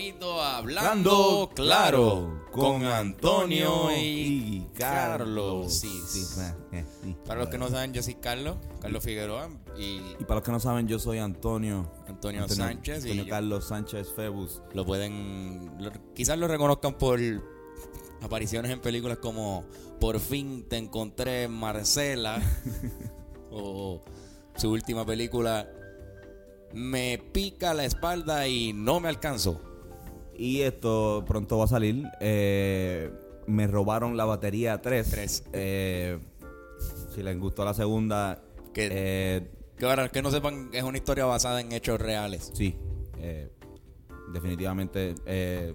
favorito, Hablando, Claro, con Antonio y Carlos. Sí, Sí. Para los que no saben, yo soy Carlos, Carlos Figueroa y Y para los que no saben, yo soy Antonio. Antonio, Sánchez. Antonio y Carlos Sánchez Febus. lo pueden, lo- quizás lo reconozcan por apariciones en películas como Por fin te encontré, Marcela, o su última película, Me pica la espalda y no me alcanzo. Y esto pronto va a salir. Eh, me robaron la batería 3. Tres. si les gustó la segunda, Que- eh, Que ahora que no sepan, es una historia basada en hechos reales. sí. eh, definitivamente. eh,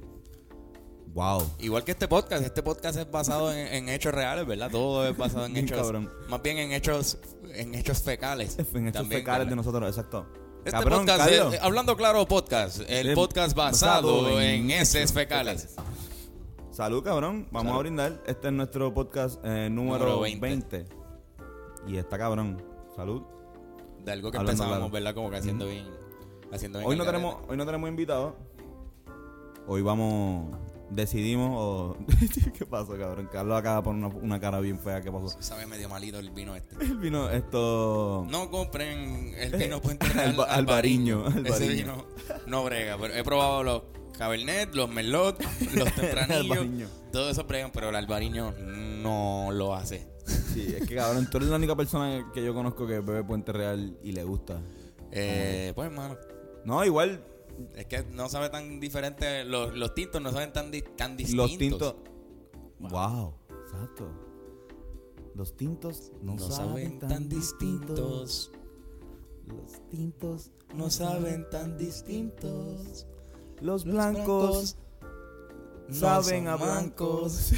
wow. Igual que este podcast, este podcast es basado en, en hechos reales, ¿verdad? Todo es basado en hechos, cabrón. más bien en hechos, en hechos fecales. En También, fecales ¿verdad? de nosotros, exacto. Este Cabrón, podcast, eh, hablando claro podcast, el podcast basado, basado en, en heces fecales. Salud, cabrón. Vamos Salud. a brindar. Este es nuestro podcast eh, número, Número 20. 20. Y está cabrón. Salud. De algo que Hablando empezábamos, claro. ¿verdad? Como que haciendo bien, haciendo bien Hoy no, tenemos, hoy no tenemos invitados. Hoy vamos. Decidimos o. ¿Qué pasó, cabrón? Carlos acaba de poner una, una cara bien fea. ¿Qué pasó? Sabe medio malito el vino este. El vino, esto. No compren el vino Puente Real Alba- albariño, Ese albariño. vino no brega. Pero he probado los Cabernet, los Merlot, los Tempranillos. Albariño. Todo eso bregan, pero el albariño no lo hace. Sí, es que cabrón, tú eres la única persona que yo conozco que bebe Puente Real y le gusta. Eh, pues, hermano, No, igual. Es que no sabe tan diferente. Los, los tintos no saben tan, di- tan distintos. Los tintos. Wow. exacto. Los tintos no, no saben tan distintos. Los tintos No saben tan distintos. Los Los blancos no saben son a blancos.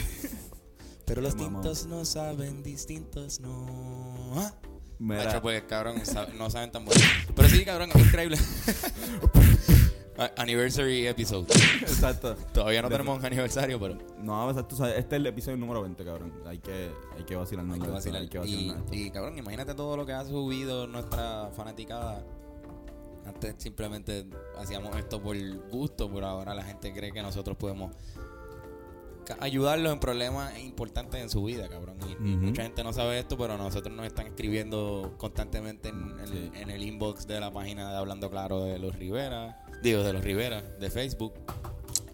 Pero los tintos no saben distintos, no. ¿Ah? Mira, Macho, pues cabrón, no saben tan bueno. Pero sí, cabrón, es increíble. Anniversary episode. exacto. Todavía no tenemos un aniversario, pero No, exacto. o sea, este es el episodio número 20, cabrón. Hay que, hay que vacilarnos. hay que vacilar. Hay que Y, esto. y, cabrón, imagínate todo lo que ha subido nuestra fanaticada. Antes simplemente hacíamos esto por gusto, pero ahora la gente cree que nosotros podemos ayudarlos en problemas importantes en su vida, cabrón. Y, mucha gente no sabe esto, pero nosotros nos están escribiendo constantemente en, en- Sí. en el inbox de la página de Hablando Claro de los Rivera, digo, de los Rivera, de Facebook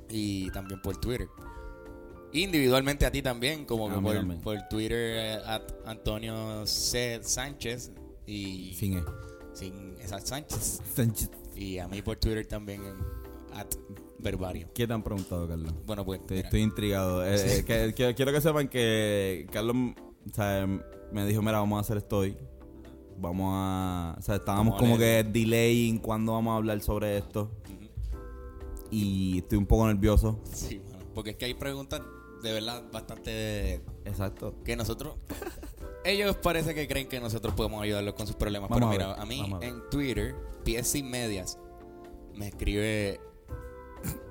y también por Twitter. Individualmente a ti también, como que por, Twitter, eh, Antonio C. Sánchez y Sin E. sin esa Sánchez. Sánchez. Y a mí por Twitter también at Verbario. ¿Qué te han preguntado, Carlos? Bueno, pues Estoy, intrigado. Eh, eh, que- que- quiero que sepan que Carlos o sea, me dijo, mira, vamos a hacer esto hoy. Vamos a... O sea, estábamos como que delaying cuando vamos a hablar sobre esto. Y estoy un poco nervioso. sí, mano, porque es que hay preguntas de verdad bastante Exacto. que nosotros ellos parece que creen que nosotros podemos ayudarlos con sus problemas, Vamos pero a mira, ver, a mí a en Twitter, pies sin medias, me escribe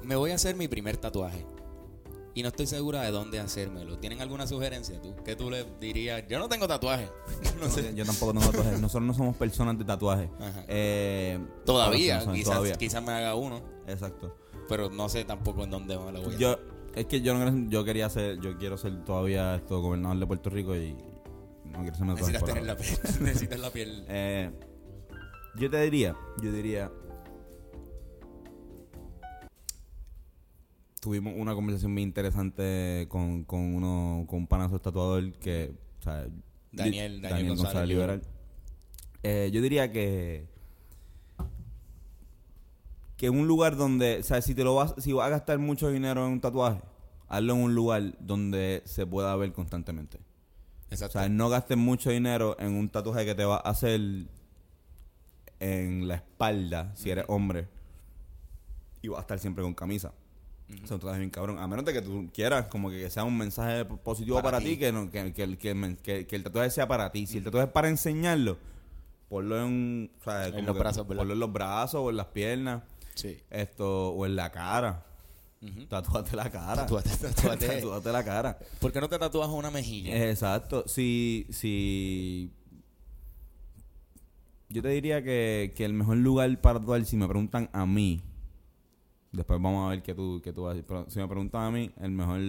me voy a hacer mi primer tatuaje. Y no estoy segura de dónde hacérmelo. ¿Tienen alguna sugerencia tú? ¿Qué tú le dirías? Yo no tengo tatuaje. no sé. Yo tampoco tengo tatuajes. Nosotros no somos personas de tatuajes. Ajá. Eh, Todavía, sí, quizás, todavía. quizás me haga uno, Exacto. pero no sé tampoco en dónde me lo voy a Yo, es que yo no yo quería ser, yo quiero ser todavía esto gobernador de Puerto Rico y no quiero ser Necesitas tener la piel. Necesitas la piel. Eh, yo te diría, yo diría. Tuvimos una conversación muy interesante con, con uno, con un panazo tatuador que, o sea, Daniel- Daniel González Liberal. Eh, yo diría que que un lugar donde, o sea, si te lo vas, si vas a gastar mucho dinero en un tatuaje, hazlo en un lugar donde se pueda ver constantemente. O Exacto. sea, no gastes mucho dinero en un tatuaje que te va a hacer en la espalda, si eres hombre, y vas a estar siempre con camisa. Sea, un tatuaje bien cabrón. A menos de que tú quieras, como que sea un mensaje positivo Para para, ti. que, no, que, que, el- que el que- tatuaje sea para ti. Si el tatuaje es para enseñarlo, ponlo en, o sea, En los brazos, ¿verdad? ponlo en los brazos o en las piernas, sí. esto, o en la cara. Ujú. Tatúate la cara. Tatúate, tatúate. Tatúate la cara. ¿Por qué no te tatúas una mejilla? Exacto. Si, si yo te diría que, que el mejor lugar para tatuar, si me preguntan a mí, Después vamos a ver qué tú, qué tú vas a decir. Pero si me preguntan a mí, el mejor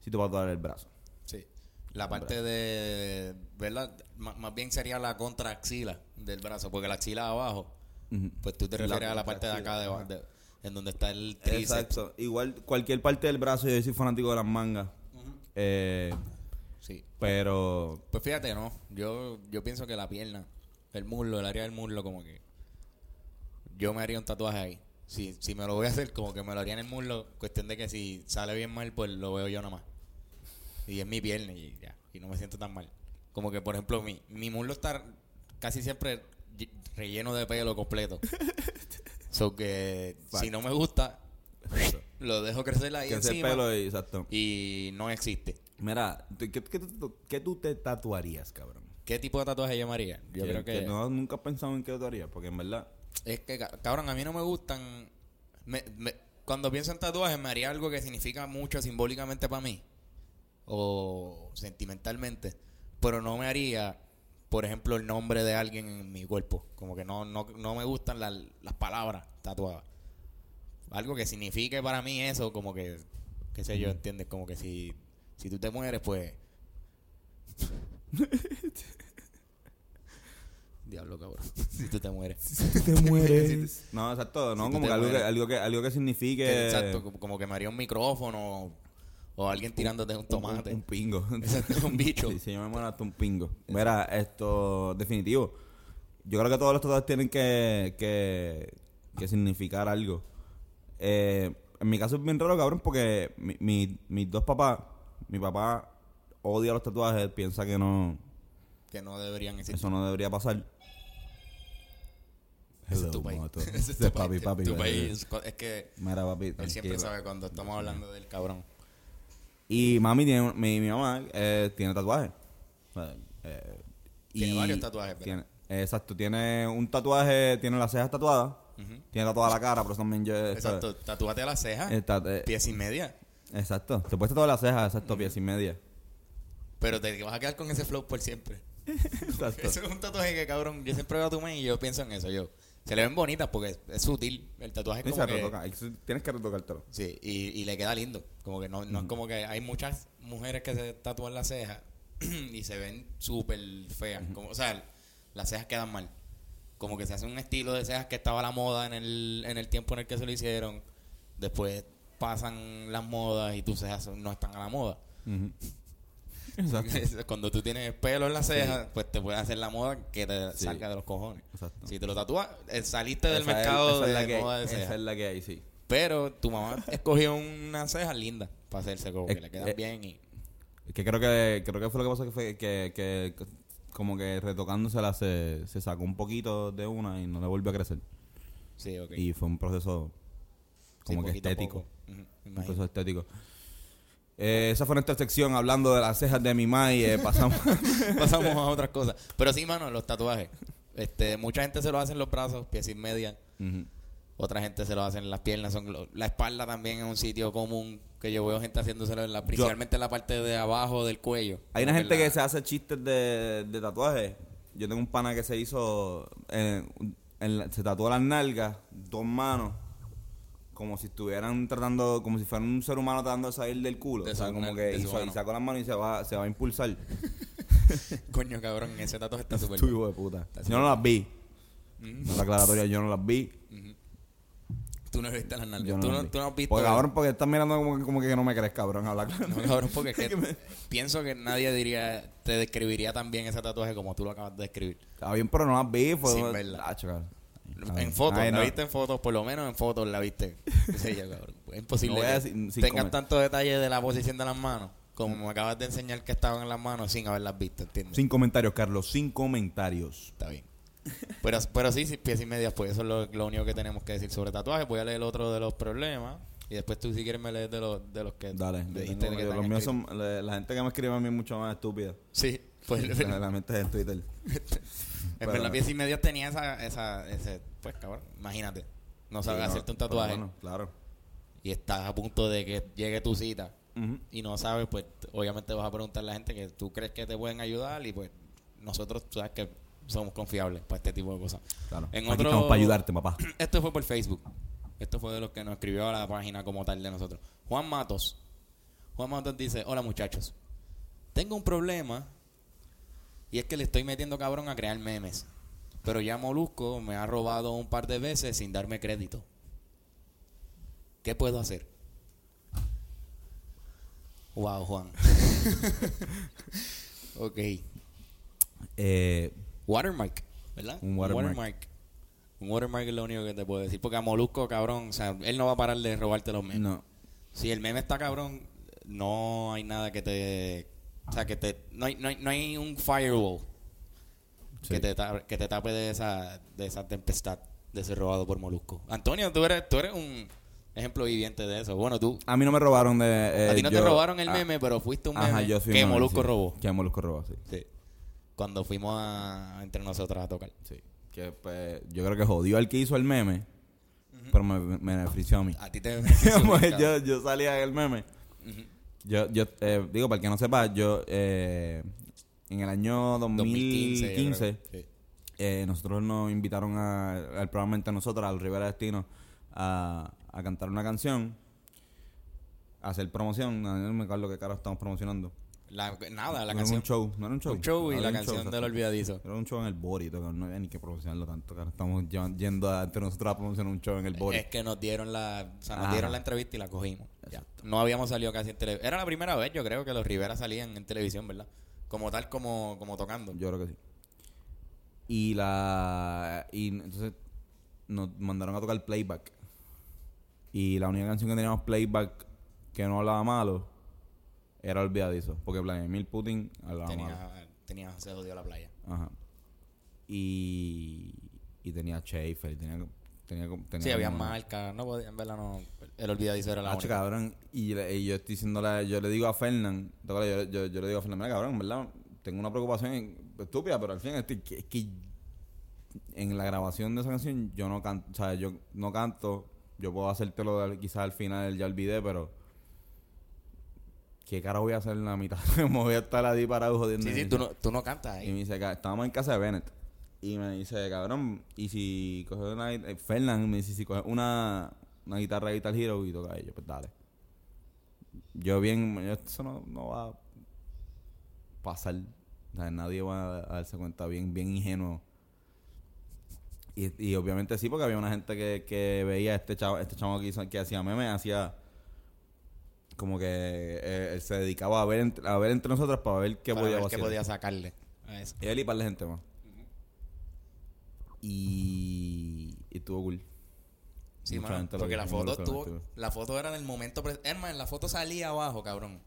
sitio para es el brazo. Sí. La parte de, ¿verdad? M- más bien sería la contraaxila del brazo, porque la axila abajo, pues tú te La refieres a la parte de acá, de, de- en donde está el tríceps. Exacto. Igual cualquier parte del brazo, yo soy fanático de las mangas. Eh, Sí. pero Pues fíjate, no. Yo, yo pienso que la pierna, el muslo, el área del muslo, como que. Yo me haría un tatuaje ahí. Si, si me lo voy a hacer, como que me lo haría en el muslo. Cuestión de que si sale bien mal, pues lo veo yo nada más. Y es mi pierna y ya. Y no me siento tan mal. Como que, por ejemplo, mi, mi muslo está casi siempre ll- relleno de pelo completo. so que si no me gusta, lo dejo crecer ahí pelo y- exacto. Y no existe. Mira, ¿tú- ¿qué, qué, qué tú te tatuarías, cabrón? ¿Qué tipo de tatuaje haría? Yo creo que... no, nunca has pensado en qué tatuarías, porque en verdad... Es que, ca- cabrón, a mí no me gustan. me- me- cuando pienso en tatuajes, me haría algo que significa mucho simbólicamente para mí. O sentimentalmente. Pero no me haría, por ejemplo, el nombre de alguien en mi cuerpo. Como que no, no, no me gustan las- las palabras tatuadas. Algo que signifique para mí eso, como que, qué sé yo, ¿entiendes? Como que si, si tú te mueres, pues... Diablo, cabrón. si tú te mueres. te mueres. no, exacto. No, Si tú como que algo, que algo que algo que signifique... Que, exacto, como, como que me haría un micrófono o alguien tirándote un tomate. Un, un pingo. Exacto, un bicho. Sí, si yo me muero hasta un pingo. Mira, esto, definitivo. Yo creo que todos los tatuajes tienen que, que, que significar algo. Eh, en mi caso es bien raro, cabrón, porque mi, mi- mis dos papás, mi papá odia los tatuajes, piensa que no, Que no deberían existir. eso no debería pasar. Es tu país. moto. Ese es tu papi, país. papi. Tu papi. país. Es que Mira, papi, él siempre tranquilo. sabe cuando estamos hablando del cabrón. Y mami tiene, mi, mi mamá eh, tiene sea, eh, Tiene y varios tatuajes, ¿verdad? Tiene, exacto, tiene un tatuaje, tiene las cejas tatuadas, tiene tatuada la cara, pero eso también yo... Exacto, tatúate las cejas, eh, pies y media. exacto, te puedes tatuar las cejas, exacto, pies y media. Pero te vas a quedar con ese flow por siempre. Exacto. Eso es un tatuaje que, cabrón, yo siempre veo a tu man y yo pienso en eso. Yo Se le ven bonitas porque es, sutil. El tatuaje es como se que... retoca, tienes que retocártelo. Sí, y, y le queda lindo. Como que no, no es como que hay muchas mujeres que se tatúan las cejas y se ven súper feas. Como, o sea, las cejas quedan mal. Como que se hace un estilo de cejas que estaba a la moda en el, en el tiempo en el que se lo hicieron. Después pasan las modas y tus cejas no están a la moda. Ujú. Exacto. Cuando tú tienes pelo en las cejas, pues te puede hacer la moda que te Sí. salga de los cojones. Exacto. Si te lo tatúas, eh, saliste del Esa es- mercado esa es la de hay, moda de Esa cejas. es la que hay, sí. Pero tu mamá escogió una ceja linda para hacerse como que Eh, le quedan eh, bien y que creo que creo que fue lo que pasó que fue que, como que retocándosela se, se sacó un poquito de una y no le volvió a crecer. sí, ok. Y fue un proceso Sí, como que estético. Un proceso estético. Eh, esa fue nuestra sección hablando de las cejas de mi ma y eh, pasamos. Pasamos a otras cosas. Pero sí, mano, los tatuajes. Este, mucha gente se lo hace en los brazos, pies y media. Otra gente se lo hace en las piernas. Son, la espalda también es un sitio común que yo veo gente haciéndoselo, en la, principalmente en la parte de abajo del cuello. Hay una gente la- que se hace chistes de, de tatuajes. Yo tengo un pana que se hizo. eh, en la- se tatuó las nalgas, dos manos. Como si estuvieran tratando, como si fuera un ser humano tratando de salir del culo. De o sea, su- como que mano. sacó las manos y se va, se va a impulsar. Coño, cabrón, ese tatuaje está súper hijo de puta. Está Yo no las vi. No la aclaratoria, yo no las vi. Tú no viste las nalgas. Yo no tú, las no, vi. tú no has visto. Porque cabrón, porque estás mirando como, que- como que no me crees, cabrón. Habla claro. No, cabrón, porque es que pienso que nadie diría, te describiría tan bien ese tatuaje como tú lo acabas de describir. Está bien, pero no las vi. Fue Sin verla. Ah. En fotos, Ay, la no. viste en fotos, por lo menos en fotos la viste. Sí, cabrón. Es imposible No que sin tengas comer. tanto detalle de la posición de las manos, como me acabas de enseñar que estaban en las manos sin haberlas visto, ¿entiendes? Sin comentarios, Carlos. Sin comentarios. Está bien. Pero, pero sí, sí, pies y medias, pues eso es lo, lo único que tenemos que decir sobre tatuajes. Voy a leer otro de los problemas y después tú si quieres me lees de los, de los que Dale. me yo dijiste tengo- que te los míos son. La, la gente que me escribe a mí es mucho más estúpida. Sí, pues La, la mente es en Twitter. En verdad, pies y medias tenía esa, esa, ese, pues cabrón, imagínate. No sabes Sí, no, hacerte un tatuaje bueno, claro. y estás a punto de que llegue tu cita y no sabes, pues obviamente vas a preguntar a la gente que tú crees que te pueden ayudar y pues nosotros, tú sabes que somos confiables para este tipo de cosas. Claro. En Aquí otro- estamos para ayudarte, papá. Esto fue por Facebook. Esto fue de los que nos escribió a la página como tal de nosotros. Juan Matos. Juan Matos dice, hola muchachos. Tengo un problema y es que le estoy metiendo cabrón a crear memes. Pero ya Molusco me ha robado un par de veces sin darme crédito. ¿Qué puedo hacer? Wow, Juan. ok. Eh, Watermark, ¿verdad? Un watermark. Un watermark es lo único que te puedo decir. Porque a Molusco, cabrón, o sea, él no va a parar de robarte los memes. no. Si el meme está cabrón, no hay nada que te. O sea, que te. No hay, no hay, no hay un firewall Sí. que, te que te tape de esa, de esa tempestad de ser robado por Molusco. Antonio, tú eres, tú eres un ejemplo viviente de eso. Bueno, tú. A mí no me robaron de... eh, a ti no te robaron el ah, meme, pero fuiste un meme Ajá, yo fui que un meme, Molusco sí. robó. Que Molusco robó, sí. Sí. Cuando fuimos a, entre nosotros a tocar. Sí. Que pues, yo creo que jodió al que hizo el meme, pero me, me benefició a mí. A ti te. Pues yo, yo salía del meme. Ujú. Yo, yo eh, digo, para el que no sepa, yo eh, en el año 2015, 2015. yo creo. Sí. eh, nosotros nos invitaron a, al programa entre nosotros, al Rivera Destino, a, a cantar una canción, a hacer promoción. No, me acuerdo qué cara estamos promocionando. La- nada, la No era canción. un show, no era un show. Un show y la canción show, del olvidadizo. Era un show en el Bori, no había ni que promocionarlo tanto. cara. Estamos yendo a, entre nosotros a promocionar un show en el Bori. Es que nos dieron la, o sea, nos dieron la entrevista y la cogimos. Ya. No habíamos salido casi en televisión. Era la primera vez, yo creo, que los Rivera salían en televisión, ¿verdad? Como tal, como, como tocando. Yo creo que sí. Y la. Y entonces nos mandaron a tocar playback. Y la única canción que teníamos playback que no hablaba malo era Olvidadizo. Porque Vladimir Putin hablaba malo. tenía, tenía, se jodió la playa. Ajá. Y. Y tenía Schaefer. Y tenía. tenía, tenía Sí, había marcas. No podía, en verdad, no. El olvidadizo era la Hacho, única. cabrón. Y, y yo estoy diciéndole, yo le digo a Fernán, yo, yo, yo le digo a Fernán, mira, cabrón, en ¿verdad? Tengo una preocupación estúpida, pero al fin estoy, que, es que en la grabación de esa canción yo no canto, o sea, yo no canto, yo puedo hacértelo quizás al final, ya olvidé, pero ¿qué cara voy a hacer en la mitad? Me voy a estar ahí parado jodiendo. Sí, Y sí, tú no, tú no cantas y ahí. me dice, "Ca- estábamos en casa de Bennett. Y me dice, cabrón, y si coges una eh, Fernan me dice, si coges una, una guitarra de Guitar Hero y toca ello, pues dale. Yo bien, yo, eso no, no va a pasar. O sea, nadie va a darse cuenta bien, bien ingenuo. Y, y obviamente sí, porque había una gente que, que veía a este chavo, este chavo que, hizo- que hacía memes, hacía como que eh, él se dedicaba a ver, entre, a ver entre nosotros para ver qué para podía ver qué podía sacarle a eso. Él y par de gente más. Y, y estuvo cool. Sí, mano, porque la foto estuvo, la foto era del momento, en la foto salía abajo, cabrón,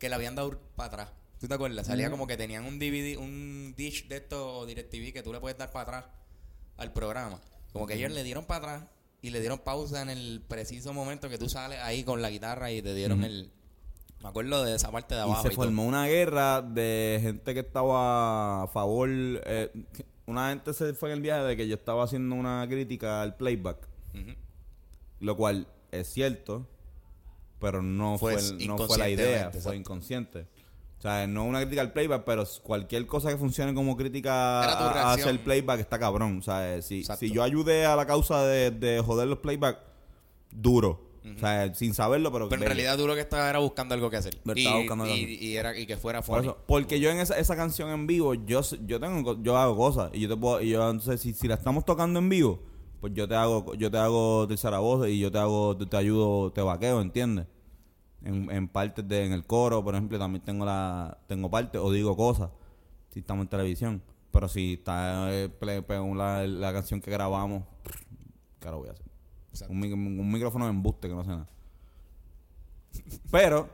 que la habían dado para atrás. ¿Tú te acuerdas? Salía como que tenían un DVD, un dish de esto o DirecTV que tú le puedes dar para atrás al programa. Como que ellos le dieron para atrás y le dieron pausa en el preciso momento que tú sales ahí con la guitarra y te dieron el me acuerdo de esa parte de Y abajo se y todo. formó una guerra de gente que estaba a favor. eh, una gente se fue en el viaje de que yo estaba haciendo una crítica al playback. Lo cual es cierto, pero no Fue fue, el- no fue la idea, fue inconsciente. O sea, no una crítica al playback, pero cualquier cosa que funcione como crítica a, hacer playback está cabrón. O sea, eh, si, si yo ayudé a la causa de, de joder los playback, duro. O sea, sin saberlo, pero... Pero en realidad lo que estabas era buscando algo que hacer. Y, estaba buscando y, y era, y que fuera Por funny. eso, porque yo en esa, esa canción en vivo, yo yo tengo yo hago cosas y yo te puedo y yo entonces si, si la estamos tocando en vivo, pues yo te hago yo te hago tercera voz y yo te hago te, te ayudo, te vaqueo, ¿entiendes? En, en partes de en el coro, por ejemplo, también tengo la tengo partes o digo cosas si estamos en televisión, pero si está eh, play- play- la, la canción que grabamos, ¿qué ahora voy a hacer? Un, mic- un micrófono de embuste que no sé nada. Pero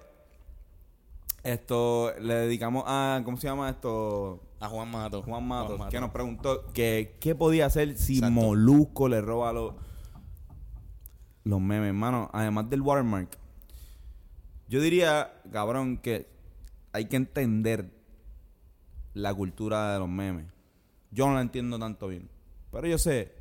esto le dedicamos a ¿cómo se llama esto? A Juan Mato. Juan Matos, Mato. que nos preguntó que qué podía hacer si Exacto. Molusco le roba los los memes, hermano, además del watermark. Yo diría, cabrón, que hay que entender la cultura de los memes. Yo no la entiendo tanto bien, pero yo sé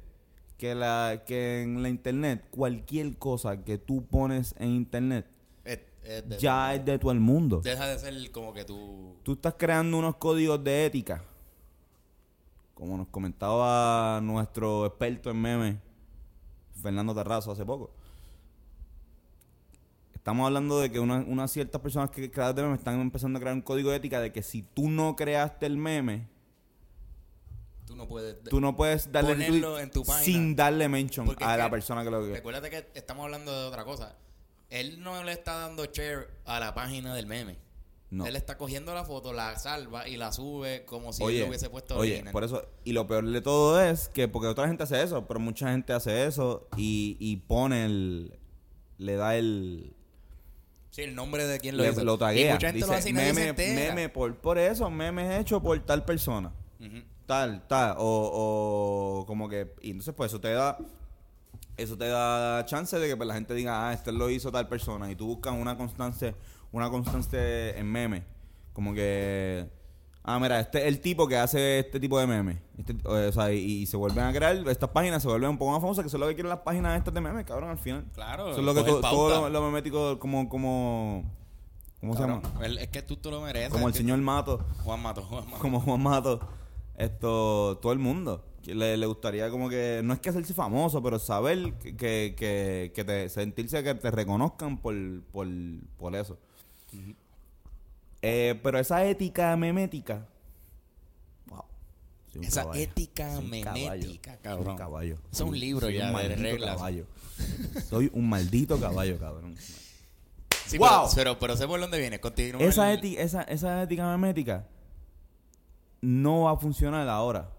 que la que en la internet cualquier cosa que tú pones en internet Es- es de- ya es de todo el mundo. Deja de ser como que tú... Tú estás creando unos códigos de ética. Como nos comentaba nuestro experto en memes, Fernando Terrazo hace poco. Estamos hablando de que una- unas ciertas personas que crean memes están empezando a crear un código de ética de que si tú no creaste el meme, Tú no puedes. tú no puedes darle Ponerlo retweet en tu página. sin darle mention a la que- persona que lo que Recuérdate que estamos hablando de otra cosa. Él no le está dando share a la página del meme. No. Él está cogiendo la foto, la salva y la sube como si oye, él lo hubiese puesto oye, original. por eso, y lo peor de todo es que, porque otra gente hace eso, pero mucha gente hace eso y, y pone el, le da el, Sí, el nombre de quien lo le- hizo. lo Y taguea, mucha gente dice, lo hace y nadie se meme, entera. meme por, por eso, memes hecho por tal persona, tal, tal, o, o como que, y entonces pues eso te da, eso te da chance de que pues, la gente diga, ah, este lo hizo tal persona, y tú buscas una constancia, una constancia en meme, como que, ah, mira, este es el tipo que hace este tipo de memes, Este- o sea, y, y se vuelven a crear, estas páginas se vuelven un poco más famosas, que eso es lo que quieren las páginas estas de memes, cabrón, al final. Claro. Eso es lo que coger to- pauta. todo lo, lo memético, como, como, ¿cómo se llama? el- Es que tú te lo mereces. Como el señor Mato, Juan Mato, Juan Mato. como Juan Mato, esto, todo el mundo. Le, le gustaría como que, no es que hacerse famoso, pero saber que, que, que, que te, sentirse que te reconozcan por, por, por eso. Eh, pero esa ética memética, wow. soy Esa caballo. ética Soy caballo. memética, Soy cabrón. un caballo. Es un Soy- libro soy ya un de reglas. caballo. Soy un maldito caballo, cabrón. Sí, ¡Wow! pero, pero, pero sé por dónde viene. Continúa. esa, el- ética, esa, esa ética memética no va a funcionar ahora.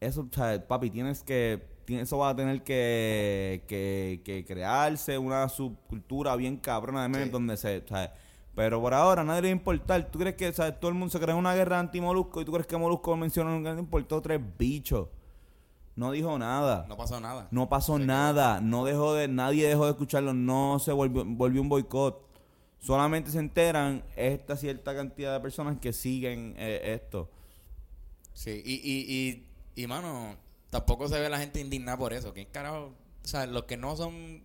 Eso, o sea, papi, tienes que. Eso va a tener que, que, que crearse una subcultura bien cabrona de memes Sí. donde se. o sea, pero por ahora nadie le va a importar. ¿Tú crees que sabes, todo el mundo se crea una guerra anti-molusco y tú crees que Molusco mencionó que le importó tres bichos? No dijo nada. No pasó nada. No pasó nada, no dejó de, nadie dejó de escucharlo, no se volvió, volvió un boicot. Solamente se enteran esta cierta cantidad de personas que siguen eh, esto. Sí, y, y, y, y, mano, tampoco se ve la gente indignada por eso. ¿Quién carajo? O sea, los que no son.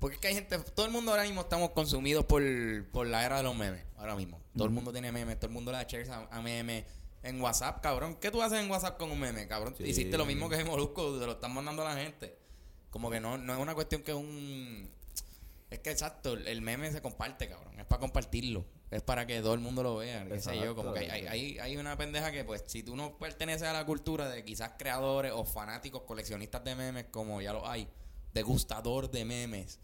Porque es que hay gente. Todo el mundo ahora mismo estamos consumidos por, por la era de los memes. Ahora mismo. Todo el mundo tiene memes, todo el mundo le da shares a, a memes. En WhatsApp, cabrón. ¿Qué tú haces en WhatsApp con un meme, cabrón? Sí. Hiciste lo mismo que en Molusco, te lo están mandando a la gente. Como que no, no es una cuestión que es un. Es que exacto, el- meme se comparte, cabrón. Es para compartirlo. Es para que todo el mundo lo vea. Qué sé yo. Como que hay, hay, hay- hay una pendeja que, pues, si tú no perteneces a la cultura de quizás creadores o fanáticos, coleccionistas de memes, como ya lo hay, degustador de memes,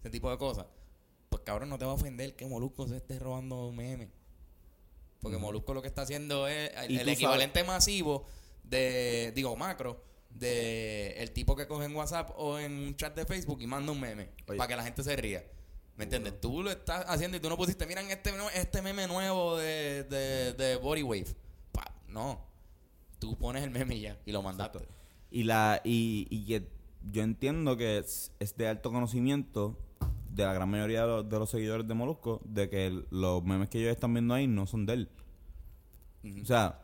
ese tipo de cosas, pues cabrón, no te va a ofender que Molusco se esté robando memes. Porque Molusco lo que está haciendo es el, equivalente masivo de, digo, macro, de el tipo que coge en WhatsApp o en un chat de Facebook y manda un meme Oye. para que la gente se ría. ¿Me entiendes? Tú lo estás haciendo y tú no pusiste, miran este, este meme nuevo de, de, de Body Wave. Pa, no. Tú pones el meme y ya y lo mandaste. Y la y, y yo entiendo que es, es de alto conocimiento de la gran mayoría de los, de los seguidores de Molusco de que el- los memes que ellos están viendo ahí no son de él. O sea,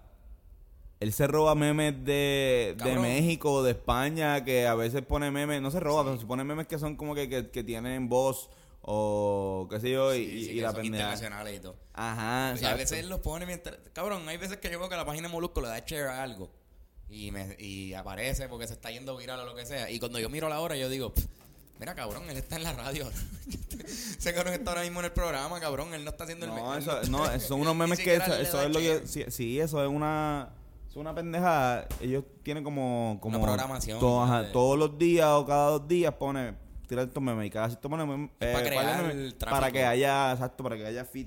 él se roba memes de, de. México, de España, que a veces pone memes, no se roba, pero se pone memes que son como que, que, que tienen voz o qué sé yo, y, Sí, sí, y la pendeja. internacionales y todo. Ajá, Y a veces él los pone mientras. Cabrón, hay veces que yo veo que la página de Molusco le da share a algo. Y, me, y aparece porque se está yendo viral o lo que sea. Y cuando yo miro la hora, yo digo, "Pff, mira, cabrón, él está en la radio. Ese cabrón está ahora mismo en el programa, cabrón. Él no está haciendo el No, él eso, no, eso son unos memes que eso, es lo que sí, sí, eso es una es una pendeja. Ellos tienen como como Una programación, to- ajá, de- todos los días o cada dos días pone tirar estos memes y cada cierto pone Es para eh, crear el tráfico. para que haya exacto, para que haya feed.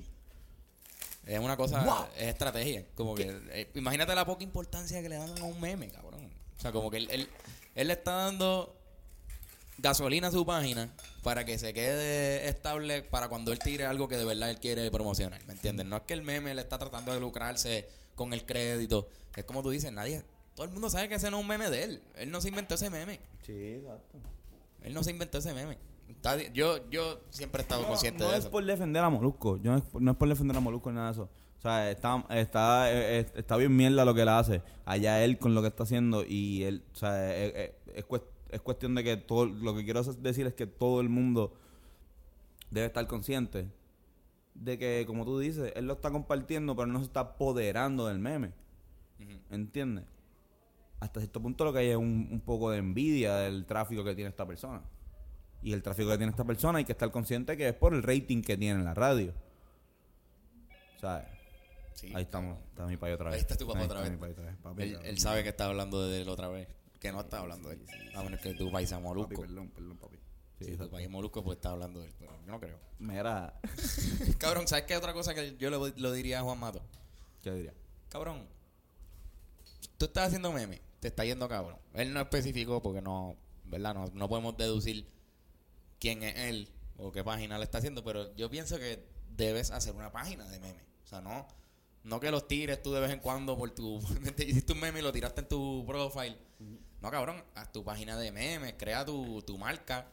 Es una cosa, Wow. es estrategia. Como que, eh, imagínate la poca importancia que le dan a un meme, cabrón. O sea, como que él, él, él le está dando gasolina a su página para que se quede estable para cuando él tire algo que de verdad él quiere promocionar. ¿Me entiendes? No es que el meme le está tratando de lucrarse con el crédito. Es como tú dices, nadie, todo el mundo sabe que ese no es un meme de él. Él no se inventó ese meme. Sí, exacto. Él no se inventó ese meme. Está yo, yo siempre he estado consciente no de es eso. por defender a Molusco. Yo no, es, no es por defender a Molusco ni nada de eso. O sea, está, está, eh, eh, está bien mierda lo que él hace. Allá él con lo que está haciendo. Y él, o sea, eh, es, cues- es cuestión de que todo. Lo que quiero decir es que todo el mundo debe estar consciente de que, como tú dices, él lo está compartiendo, pero no se está apoderando del meme. ¿Entiendes? hasta cierto punto lo que hay es un, un poco de envidia del tráfico que tiene esta persona. Y el tráfico que tiene esta persona hay que estar consciente que es por el rating que tiene en la radio. ¿Sabes? Sí, Ahí estamos. Está mi otra vez. Ahí está tu papá otra está vez. mi país otra vez. Papi, Él, él sabe que está hablando de él otra vez. Que no está hablando de él. A menos que tu país sea Papi, molusco. perdón, perdón, papi. Sí, Si tu país es molusco, pues está hablando de él. Pero yo no creo. Mira, Cabrón, ¿sabes qué otra cosa que yo le lo diría a Juan Mato? ¿qué diría? Cabrón, tú estás haciendo meme, te está yendo cabrón. Él no especificó porque no, ¿verdad? No, no podemos deducir quién es él o qué página le está haciendo, pero yo pienso que debes hacer una página de meme. O sea, no, no que los tires tú de vez en cuando por tu... te hiciste un meme y lo tiraste en tu profile. No, cabrón, haz tu página de memes, crea tu, tu marca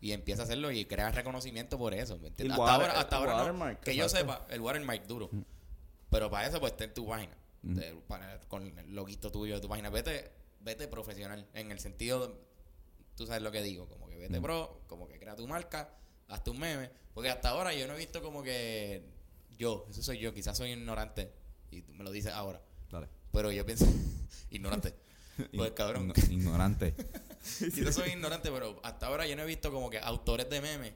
y empieza a hacerlo y crea reconocimiento por eso. ¿me entiendes? Hasta water- ahora, hasta ahora no. que yo sepa, el watermark duro. Pero para eso, pues, ten tu página. De- para- con el loguito tuyo de tu página. Vete, vete profesional. En el sentido, de- tú sabes lo que digo. Como que vete pro, como que crea tu marca, hazte un meme. Porque hasta ahora yo no he visto como que yo, eso soy yo, quizás soy ignorante. Y tú me lo dices ahora. Dale. Pero yo pienso, ignorante. Pues cabrón. Igno- Ignorante. Quizás soy ignorante, pero hasta ahora yo no he visto como que autores de memes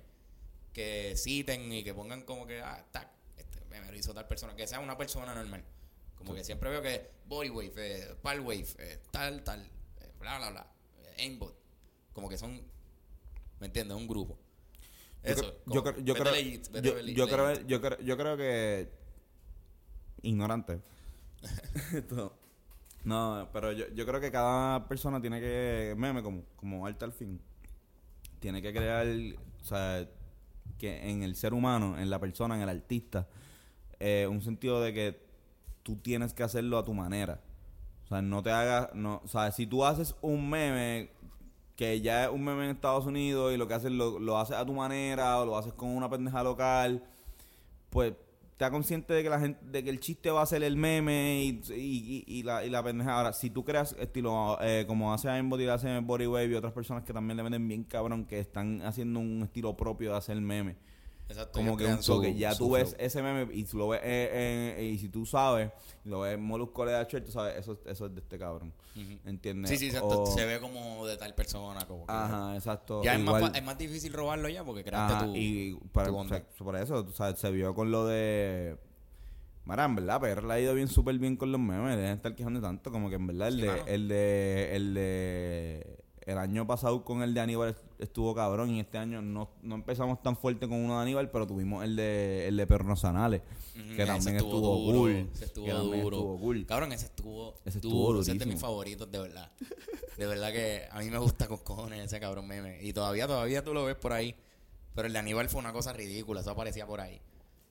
que citen y que pongan como que, ah, tac, este meme lo hizo tal persona, que sea una persona normal. Como que siempre veo que Bodywave, eh, Palwave, eh, tal, tal, eh, bla, bla, bla, eh, aimbot. Como que son, ¿me entiendes? Un grupo. Yo Eso. yo, creo- yo yo, yo creo, yo creo, yo creo que ignorante. Esto- no, pero yo, yo creo que cada persona tiene que meme como como arte al fin. Tiene que crear, o sea, que en el ser humano, en la persona, en el artista, eh, un sentido de que tú tienes que hacerlo a tu manera. O sea, no te hagas, no, o sea, si tú haces un meme que ya es un meme en Estados Unidos y lo que haces lo, lo haces a tu manera o lo haces con una pendeja local, pues está consciente de que la gente, de que el chiste va a ser el meme y, y, la, y la pendeja. Ahora, si tú creas estilo eh, como hace Aimbot y hace Bodywave y otras personas que también le venden bien cabrón, que están haciendo un estilo propio de hacer meme Exacto, como que un su- toque. Ya su tú ves ese meme y tú lo ves eh, eh, y si tú sabes, lo ves Molusco le da tú sabes, eso, eso es de este cabrón. ¿Entiendes? Sí, sí, exacto. O- Se ve como de tal persona. Como que- Ajá, exacto. Ya es más, es más difícil robarlo ya porque creaste Ajá, tu. y para- tu o sea, por eso, o sea, se vio con lo de. Mara, en verdad, PR le ha ido bien súper bien con los memes. Dejen de estar quejando tanto. Como que en verdad, el, Sí, de, el de. El de. El año pasado con el de Aníbal estuvo cabrón. Y este año no, no empezamos tan fuerte con uno de Aníbal, pero tuvimos el de. El de Perros Sanales. Ujú, que también estuvo, duro, cool. ese estuvo que también duro. estuvo cool. Cabrón, ese estuvo, Ese estuvo duro. Ese es de mis favoritos, de verdad. De verdad que a mí me gusta con cojones ese cabrón meme. Y todavía, todavía tú lo ves por ahí. Pero el de Aníbal fue una cosa ridícula. Eso aparecía por ahí.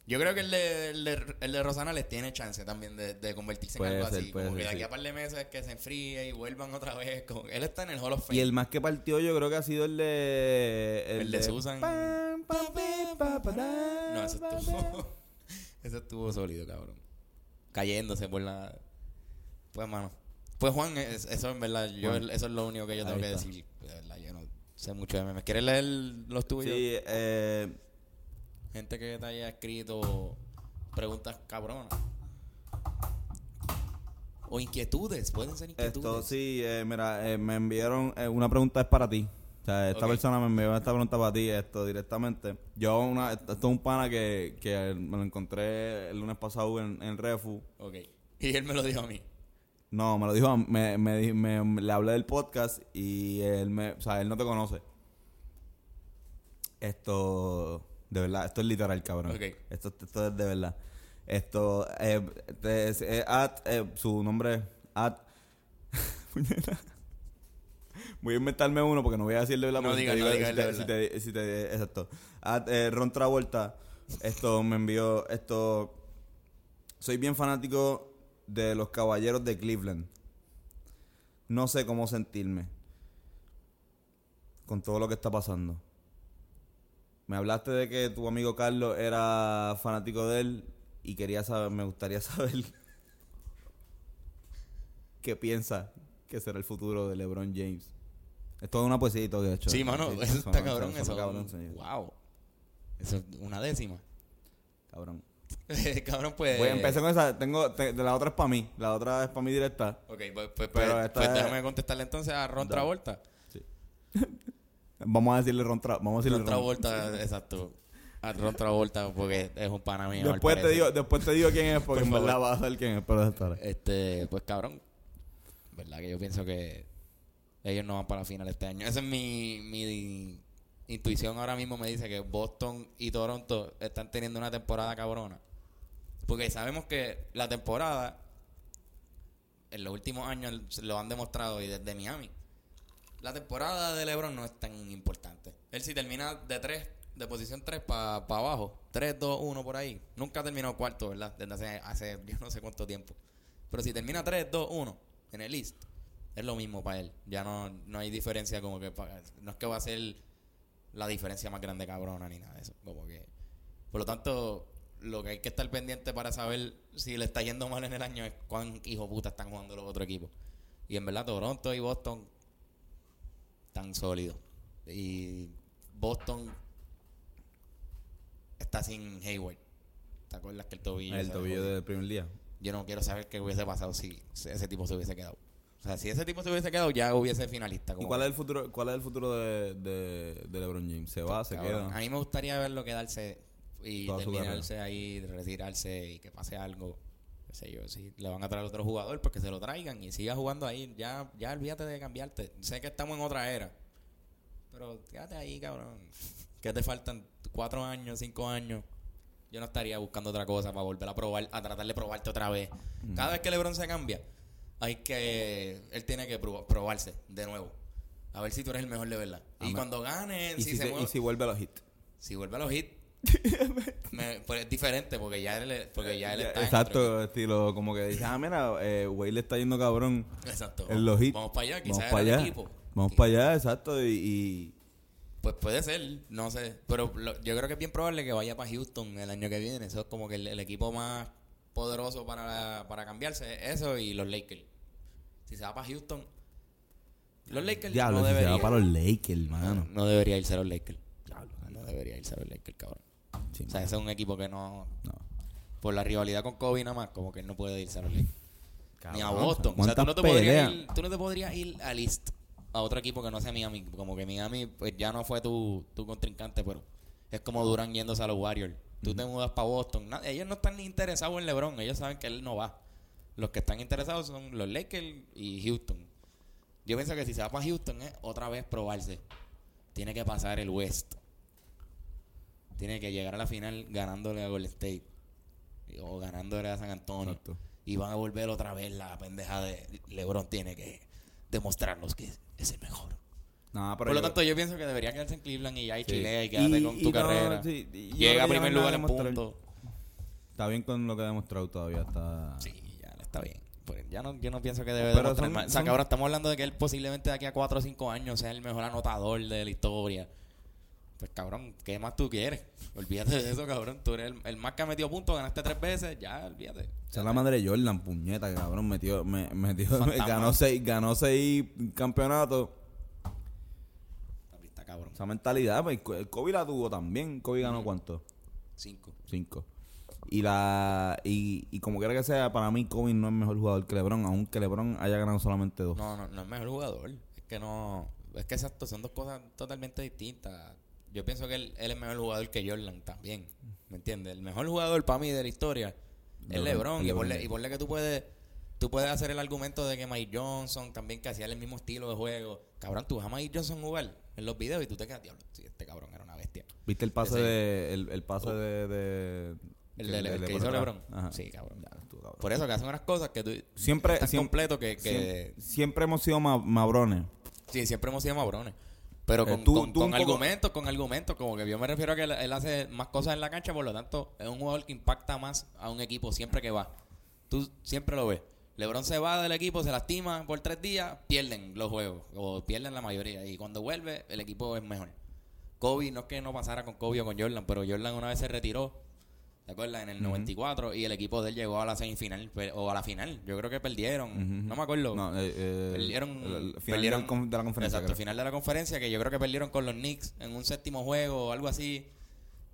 Yo creo que el de, el de, el de Rosana les tiene chance también de, de convertirse Puede en algo ser, así. puede Como que de aquí sí. a par de meses que se enfríe y vuelvan otra vez. Como, él está en el Hall of Fame. Y el más que partió, yo creo que ha sido el de. El de Susan. Pam, pam, pam, pam, pam, No, ese pam, estuvo. ese estuvo sólido, cabrón. Cayéndose por la. Pues, mano. Pues, Juan, es- eso en verdad. Yo, eso es lo único que yo tengo que decir. De verdad, yo no sé mucho de memes. ¿Quieres leer los tuyos? Sí, eh, Gente que te haya escrito preguntas cabronas. O inquietudes. Pueden ser inquietudes. esto sí, eh, mira, eh, me enviaron eh, una pregunta es para ti. O sea, esta persona me envió esta pregunta para ti, esto directamente. Yo, una, esto es un pana que, que me lo encontré el lunes pasado en, en Refu. Ok. Y él me lo dijo a mí. No, me lo dijo, me, me, di- me- me- le hablé del podcast y él me, o sea, él no te conoce. Esto, de verdad, esto es literal, cabrón. Ok. Esto, esto es de verdad. Esto, eh, es- eh, at, eh, su nombre es at. Voy a inventarme uno porque no voy a decirle la No porque si diga, te no digo- diga si el de te- si verdad. te- si te- exacto. At, eh, Ron Travolta, esto me envió, esto, soy bien fanático de los caballeros de Cleveland. No sé cómo sentirme con todo lo que está pasando. Me hablaste de que tu amigo Carlos era fanático de él y quería saber, me gustaría saber qué piensa que será el futuro de LeBron James. Esto es una poesía de hecho. Sí, mano. Sí, Eso está cabrón. sonó Eso. cabrón, sí. Wow. Eso es una décima. Cabrón. cabrón, pues. Voy a empezar con esa. Tengo, te- de la otra es para mí. La otra es para mí directa. Ok, pues, pues, Pero pues- esta pues es- déjame contestarle entonces a Ron. Travolta. Vamos a decirle Ron Tra- Vamos a decirle Ron Ron. Travolta, exacto. A Ron Travolta, porque es un pana mío. Después te, digo, después te digo quién es, porque Por en verdad vas a saber quién es. Pero estará. Este, pues cabrón. Verdad que yo pienso que ellos no van para la final este año. Esa es mi, mi intuición ahora mismo me dice que Boston y Toronto están teniendo una temporada cabrona. Porque sabemos que la temporada en los últimos años lo han demostrado y desde Miami. La temporada de LeBron no es tan importante. Él si termina de 3, de posición 3 para abajo, 3, 2, 1 por ahí. Nunca ha terminado cuarto, ¿verdad? Desde hace, hace yo no sé cuánto tiempo. Pero si termina 3, 2, 1 en el East, es lo mismo para él. Ya no, no hay diferencia como que... pa- no es que va a ser la diferencia más grande cabrona ni nada de eso. Como que... Por lo tanto, lo que hay que estar pendiente para saber si le está yendo mal en el año es cuán hijo puta están jugando los otros equipos. Y en verdad Toronto y Boston están sólidos. Y Boston está sin Hayward. ¿Te acuerdas que el tobillo? El tobillo del primer día. Yo no quiero saber qué hubiese pasado si ese tipo se hubiese quedado. O sea, si ese tipo se hubiese quedado, ya hubiese finalista. ¿Y cuál es el futuro, cuál es el futuro de, de, de LeBron James? ¿Se va? ¿Se Cabrón, queda? A mí me gustaría verlo quedarse y Toda terminarse ahí, retirarse y que pase algo. Sé yo, si le van a traer otro jugador, pues que se lo traigan y siga jugando ahí. Ya, ya olvídate de cambiarte. Sé que estamos en otra era. Pero quédate ahí, cabrón. Que te faltan cuatro años, cinco años. Yo no estaría buscando otra cosa para volver a probar, a tratar de probarte otra vez. Cada vez que LeBron se cambia, hay que. Él tiene que proba- probarse de nuevo. A ver si tú eres el mejor de verdad. Y cuando gane, ¿Y si, si, se se- mueve- y si vuelve a los hits? si vuelve a los hits, me- pues es diferente porque ya él, porque ya él está en Exacto, estilo, como que dice, ah, mira, eh, Wade le está yendo cabrón. Exacto. en los hits. Vamos para allá, Vamos quizás para era el allá. equipo. Vamos para allá, exacto. Y, y- Pues puede ser, no sé. Pero lo- yo creo que es bien probable que vaya para Houston el año que viene. Eso es como que el, el equipo más poderoso para, para cambiarse. Eso y los Lakers. Si se va para Houston, los Lakers diablo, no si se debería. va para los Lakers, no, mano. no debería irse a los Lakers. No debería irse a los Lakers, cabrón. Sí, O sea, ese es un equipo que no. no. Por la rivalidad con Kobe nada más, como que él no puede irse a los Lakers. Ni a Boston. O sea, tú ¿cuántas no, te podrías ir, tú no te podrías ir al East a otro equipo que no sea Miami. Como que Miami pues ya no fue tu, tu contrincante, pero es como Durán yéndose a los Warriors. Tú te mudas para Boston. Ellos no están ni interesados en LeBron. Ellos saben que él no va. Los que están interesados son los Lakers y Houston. Yo pienso que si se va para Houston es otra vez probarse. Tiene que pasar el West. Tiene que llegar a la final ganándole a Golden State. O ganándole a San Antonio. Exacto. Y van a volver otra vez la pendeja de LeBron tiene que demostrarnos que es el mejor. No, pero Por lo yo- tanto, yo pienso que debería quedarse en Cleveland y ya y Sí. chilea y quédate Y- con y tu no, carrera. sí, Llega a primer lugar en punto. Está bien con lo que ha demostrado todavía. Está... Sí, ya está bien. Pues ya no, yo no pienso que debe Pero demostrar son- más. O sea, son- que ahora estamos hablando de que él posiblemente de aquí a 4 o 5 años sea el mejor anotador de la historia. Pues cabrón, ¿qué más tú quieres? Olvídate de eso, cabrón. Tú eres el, el más que ha metido puntos, ganaste tres veces, ya, olvídate. Esa es la madre de Jordan, puñeta, cabrón. Metió, me, metió, Fantasma. ganó seis, ganó seis campeonatos. Está cabrón. Esa mentalidad, pues el Kobe la tuvo también. Kobe ganó cuánto? Cinco. Cinco. Y la y, y como quiera que sea, para mí Kobe no es mejor jugador que LeBron, aunque LeBron haya ganado solamente dos. No, no, no es mejor jugador. Es que no. Es que exacto, son dos cosas totalmente distintas. Yo pienso que él, él es mejor jugador que Jordan también. ¿Me entiendes? El mejor jugador para mí de la historia es LeBron, Y LeBron. ponle, y ponle que tú puedes. Tú puedes hacer el argumento de que Mike Johnson también que hacía el mismo estilo de juego. Cabrón, tú vas a Mike Johnson jugar en los videos y tú te quedas, diablo, sí, este cabrón era una bestia. ¿Viste el pase Ese- de el, el pase de, de El, de, el que por hizo? LeBron. Ajá. Sí, cabrón. Ya, estuvo cabrón. Por eso que hacen unas cosas que tú Siempre, estás siempre, completo que, que siempre, siempre hemos sido ma- mabrones. Sí, siempre hemos sido mabrones. Pero Eh, con, tú- con- tú con argumentos, con argumentos. Como que yo me refiero a que él, él hace más cosas en la cancha, por lo tanto, es un jugador que impacta más a un equipo siempre que va. Tú siempre lo ves. LeBron se va del equipo, se lastima por tres días, pierden los juegos, o pierden la mayoría. Y cuando vuelve, el equipo es mejor. Kobe, no es que no pasara con Kobe o con Jordan, pero Jordan una vez se retiró, ¿te acuerdas? En el 94, y el equipo de él llegó a la semifinal, o a la final. Yo creo que perdieron, no me acuerdo. No, eh, eh, Perdieron, el- el final perdieron de la conferencia. Exacto, final de la conferencia que yo creo que perdieron con los Knicks en un séptimo juego o algo así.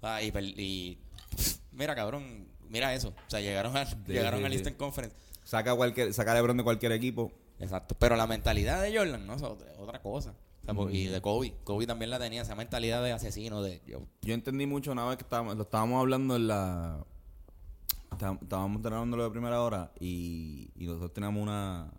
Ah, y, mira, cabrón, mira eso. O sea, llegaron, a, llegaron al. Eastern Conference. Saca, cualquier, saca LeBron de cualquier equipo. Exacto. Pero la mentalidad de Jordan, no es otra, otra cosa. O sea, porque- Y de Kobe. Kobe también la tenía, esa mentalidad de asesino, de yo. Yo entendí mucho una vez que estábamos, lo estábamos hablando en la... está- Estábamos grabándolo de primera hora y, y nosotros teníamos una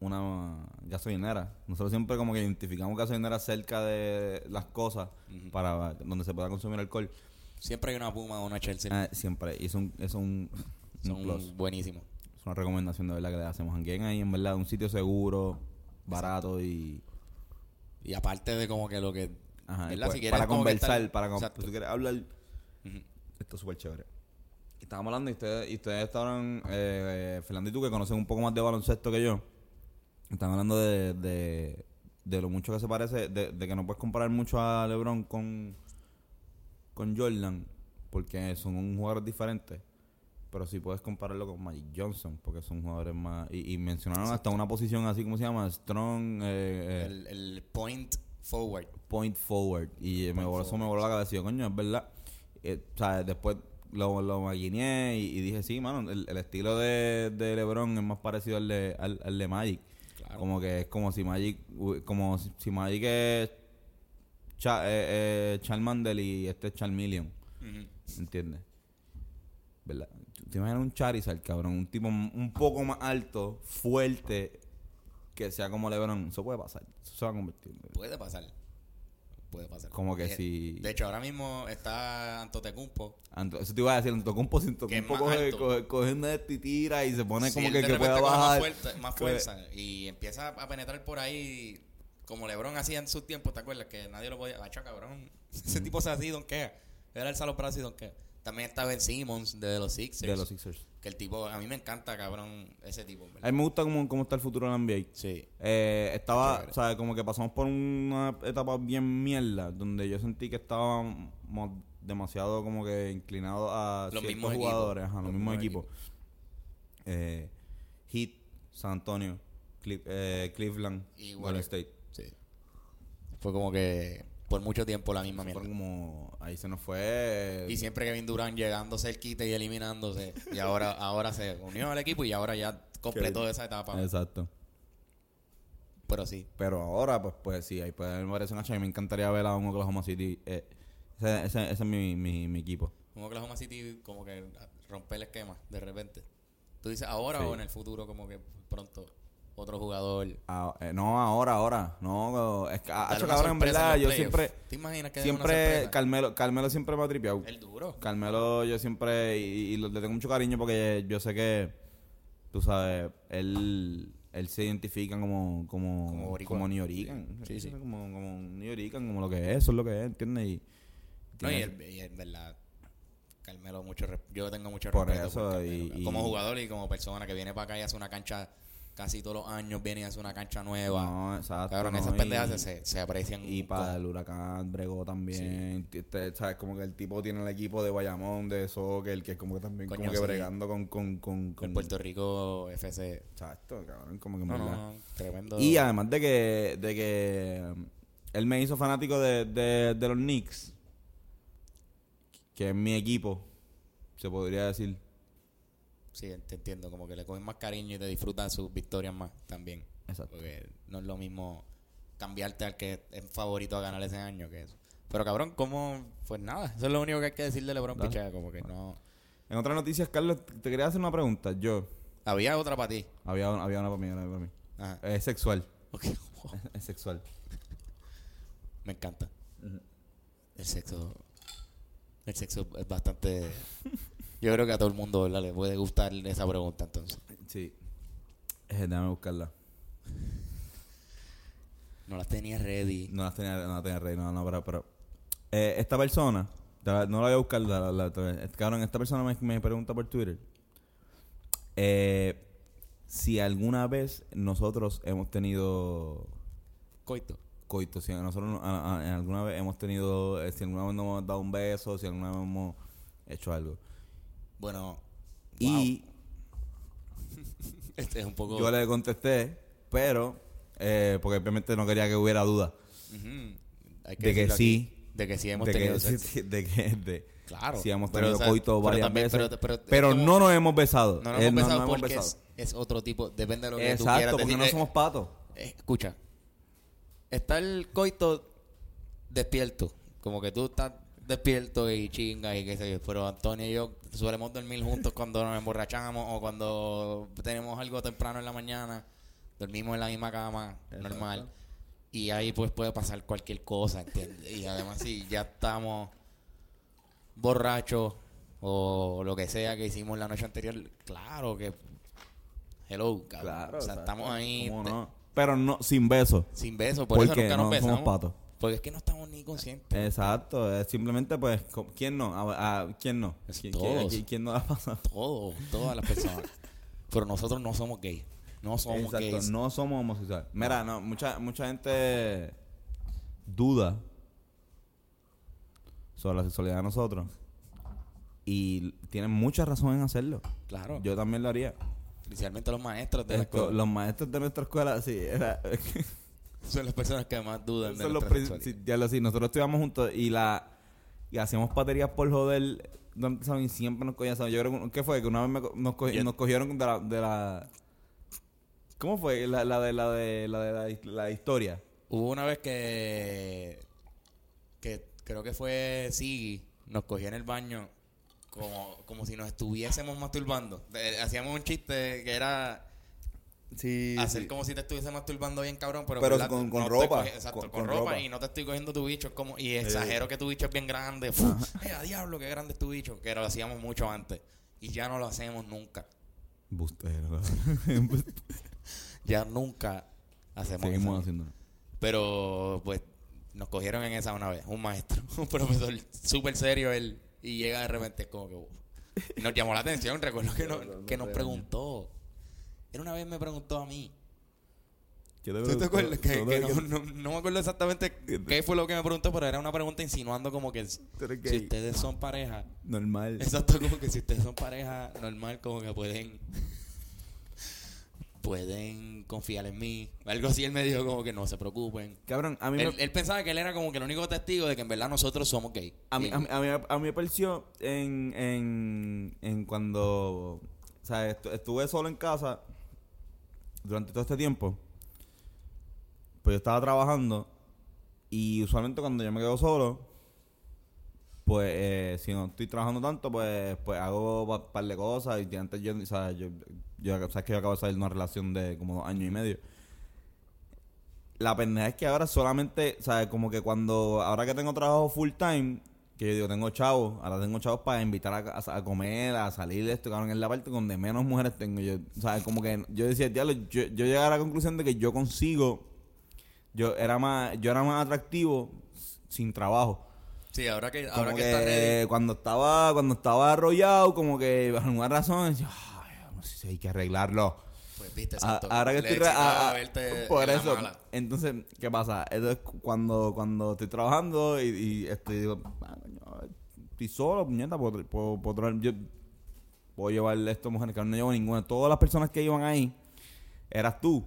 una gasolinera. Nosotros siempre como que identificamos gasolineras cerca de las cosas para donde se pueda consumir alcohol. Siempre hay una Puma o una Chelsea. Ah, siempre. Y es un, es un, un Son plus. buenísimos. Es una recomendación de verdad que le hacemos. Jangueen ahí, en verdad, un sitio seguro, barato y... Y aparte de como que lo que... Ajá, y ¿verdad? pues, Si quieres para conversar, estar- para con- Exacto. si tú quieres hablar, esto es súper chévere. Estábamos hablando y ustedes, y ustedes estaban, eh, Fernando y tú que conocen un poco más de baloncesto que yo, estaban hablando de, de, de lo mucho que se parece, de, de que no puedes comparar mucho a LeBron con, con Jordan, porque son un jugadores diferentes. Pero sí puedes compararlo con Magic Johnson, porque son jugadores más... Y, y mencionaron hasta una posición así, como se llama? Strong... eh, eh, El, el point forward. point forward. Y eh, me voló, eso me voló la cabeza. Y yo, coño, es verdad. Eh, o sea, después lo, lo maquineé y, y dije, sí, mano, el, el estilo de, de LeBron es más parecido al de, al, al de Magic. Claro. Como que es como si Magic, como si, si Magic es Cha, eh, eh, Charmander y este es Charmeleon. Ujú. ¿Entiendes? ¿Verdad? ¿Tú ¿Te imaginas un Charizard, cabrón? Un tipo un poco más alto, fuerte, que sea como LeBron. Eso puede pasar. Eso se va a convertir. Puede pasar. Puede pasar. Como que Eh, si- De hecho, ahora mismo está Antotecumpo. Anto- Eso te iba a decir, Antocumpo, si Que es Antocumpo más coge, coge, coge una de y tira y se pone como que, de que pueda bajar. Más, fuerza, más fuerza y empieza a penetrar por ahí como LeBron hacía en sus tiempos, ¿te acuerdas? Que nadie lo podía. Hacho, cabrón. Ese tipo se así, donkea. Era el salón para así, donkea. También está Ben Simmons de los Sixers. De los Sixers. Que el tipo, a mí me encanta, cabrón, ese tipo. A ¿verdad? mí me gusta cómo, cómo está el futuro de la NBA. Sí. Eh, estaba, o sea, como que pasamos por una etapa bien mierda, donde yo sentí que estábamos demasiado como que inclinados a Los mismos jugadores, equipos. ajá, los, Los mismos mismos equipos. Eh, Heat, San Antonio, eh, Cleveland, Y Golden. State. Sí. Fue como que por mucho tiempo la misma mierda. Como, ahí se nos fue. Y siempre Kevin Durant llegando cerquita y eliminándose. Y ahora, ahora se unió al equipo y ahora ya completó esa etapa. Exacto. Pero sí. Pero ahora, pues, pues sí, ahí puede haber variación. Hacho, a mí me encantaría ver a un Oklahoma City. eh, ese, ese, ese es mi, mi, mi equipo. Un Oklahoma City como que rompe el esquema de repente. ¿Tú dices ahora Sí. o en el futuro como que pronto otro jugador? Ah, eh, no, ahora, ahora. No, es que, ah, Dar hacho, una cabrón, en verdad, yo siempre, ¿Te imaginas que siempre? Carmelo, Carmelo siempre me ha tripeado. El duro. Carmelo, yo siempre, y, y le tengo mucho cariño porque yo sé que, tú sabes, él, él se identifica como, como, Como como. New. Sí, sí. Como, como New como lo que es, eso es lo que es, ¿entiendes? Y, No, y, tiene- el, y en verdad, Carmelo, mucho yo tengo mucho Por respeto eso, por Carmelo, y- como jugador y como persona que viene para acá y hace una cancha casi todos los años, viene y hace una cancha nueva. No, exacto. Cabrón, no, esas y- pendejas se, se aprecian. Y para el huracán bregó también. Este, ¿sabes? Como que el tipo tiene el equipo de Bayamón, de soccer, que es como que también Coño, como que sí. bregando con... con, con, con el Puerto Rico FC. Exacto, cabrón, como que No, no, tremendo. Y además de que, de que um, él me hizo fanático de, de, de los Knicks, que es mi equipo, se podría decir. Sí, te entiendo, como que le cogen más cariño y te disfrutan sus victorias más también. Exacto. Porque no es lo mismo cambiarte al que es favorito a ganar ese año que eso. Pero cabrón, ¿cómo? Pues nada, eso es lo único que hay que decir de LeBron. Pichea, como que no... En otras noticias, Carlos, te quería hacer una pregunta. Yo, Había otra para ti. había, una- había una para mí, una para mí. Ajá. Es sexual. Es sexual. Me encanta. El sexo... El sexo es bastante... Yo creo que a todo el mundo ¿verdad? le puede gustar esa pregunta entonces. Sí. Eh, déjame buscarla. No las tenía ready. No las tenía, no las tenía rey, no, no, pero, pero eh, esta persona, no la voy a buscar, la, la- la. Eh, cabrón, esta persona me, me pregunta por Twitter eh, si alguna vez nosotros hemos tenido Coito. coito, si nosotros a- a- alguna vez hemos tenido, eh, si alguna vez nos hemos dado un beso, si alguna vez hemos hecho algo. Bueno... Y Este es un poco... yo le contesté, pero, eh, porque obviamente no quería que hubiera duda. Hay de que sí, aquí. De que sí hemos de tenido que, sexo. sí, de que de, Claro. sí hemos Pero, tenido o sea, coito pero varias también- veces. pero- Pero, pero como- no nos hemos besado. No nos Eh, hemos besado porque besado. Es, es otro tipo, depende de lo que tú Exacto, quieras porque decir. no somos patos. eh, escucha, está el coito despierto, como que tú estás despierto y chingas y qué sé yo, pero Antonio y yo solemos dormir juntos cuando nos emborrachamos o cuando tenemos algo temprano en la mañana, dormimos en la misma cama, Exacto. normal, y ahí pues puede pasar cualquier cosa, ¿entiendes? Y además si ya estamos borrachos o lo que sea que hicimos la noche anterior, claro que... Hello, cabrón. Claro. o sea, estamos ahí ¿Cómo te- no? Pero no, sin besos. sin besos, por eso Porque nunca no nos besamos. somos patos. Porque es que no estamos ni conscientes. Exacto, es simplemente pues, ¿quién no? A- a- ¿Quién no? Es ¿Quién, todos. quién- quién no la ha pasado? Todos, todas las personas. Pero nosotros no somos gays. No somos Exacto, gays. no somos homosexuales. Mira, no, mucha, mucha gente duda sobre la sexualidad de nosotros. Y tienen mucha razón en hacerlo. Claro. Yo también lo haría. Principalmente los maestros de la escuela. los maestros de nuestra escuela, sí, era, Son las personas que más dudan de los sí, ya lo sí, nosotros estudiamos juntos y la y hacíamos baterías por joder examen y siempre nos cogían ¿sabes? yo creo que ¿qué fue? que una vez me nos, cogi- Yo- nos cogieron de la, de la ¿cómo fue? La, la de la de la de la, his- la historia Hubo una vez que... Que creo que fue Siggy. Nos cogió en el baño como, como si nos estuviésemos masturbando. De- hacíamos un chiste que era... sí, hacer como si te estuviese masturbando bien cabrón, pero, con- con ropa, coge- exacto, con- con, con ropa, ropa. y no te estoy cogiendo tu bicho es como y exagero que tu bicho es bien grande. ¡Eh, a diablo, qué grande es tu bicho! Que lo hacíamos mucho antes y ya no lo hacemos nunca. Bustero. Ya nunca hacemos seguimos eso. haciendo Pero pues nos cogieron en esa una vez, un maestro, un profesor súper serio él y llega de repente es como que uf. Y nos llamó la atención, recuerdo que, nos, que nos preguntó. Él una vez me preguntó a mí, ¿Qué ¿Tú te acuerdas? Que, que no, no- no me acuerdo exactamente qué fue lo que me preguntó, pero era una pregunta insinuando como que si ustedes son pareja, normal exacto, como que si ustedes son pareja normal, como que pueden pueden confiar en mí. Algo así él me dijo como que no se preocupen. cabrón a mí Él, me, él pensaba que él era como que el único testigo de que en verdad nosotros somos gay. A mí, a, mí, a, mí, a mí me pareció en, en, en cuando o sea, estu- estuve solo en casa durante todo este tiempo. Pues yo estaba trabajando y usualmente cuando yo me quedo solo, pues eh, si no estoy trabajando tanto, pues pues hago un par de cosas y antes yo, sabes que yo acabo de salir de una relación de como dos años y medio. La pendeja es que ahora solamente, ¿sabes? Como que cuando, ahora que tengo trabajo full time, que yo digo, tengo chavos, ahora tengo chavos para invitar a, a- a comer, a salir de esto, cabrón, es la parte donde menos mujeres tengo. Yo, ¿sabes? Como que yo decía, diablo, yo, yo llegué a la conclusión de que yo consigo, yo era más, yo era más atractivo sin trabajo. sí, ahora que, ahora que, que está ready. cuando estaba, cuando estaba arrollado, como que por alguna razón, ay, no sé si hay que arreglarlo. Pues viste, A- exacto. ahora que Le estoy excitaba a- a- verte por en eso entonces qué pasa entonces cu- cuando cuando estoy trabajando y, y estoy digo ah, estoy solo puñeta puedo, puedo, puedo traer- yo puedo llevarle a estas mujeres que no llevo ninguna todas las personas que iban ahí eras tú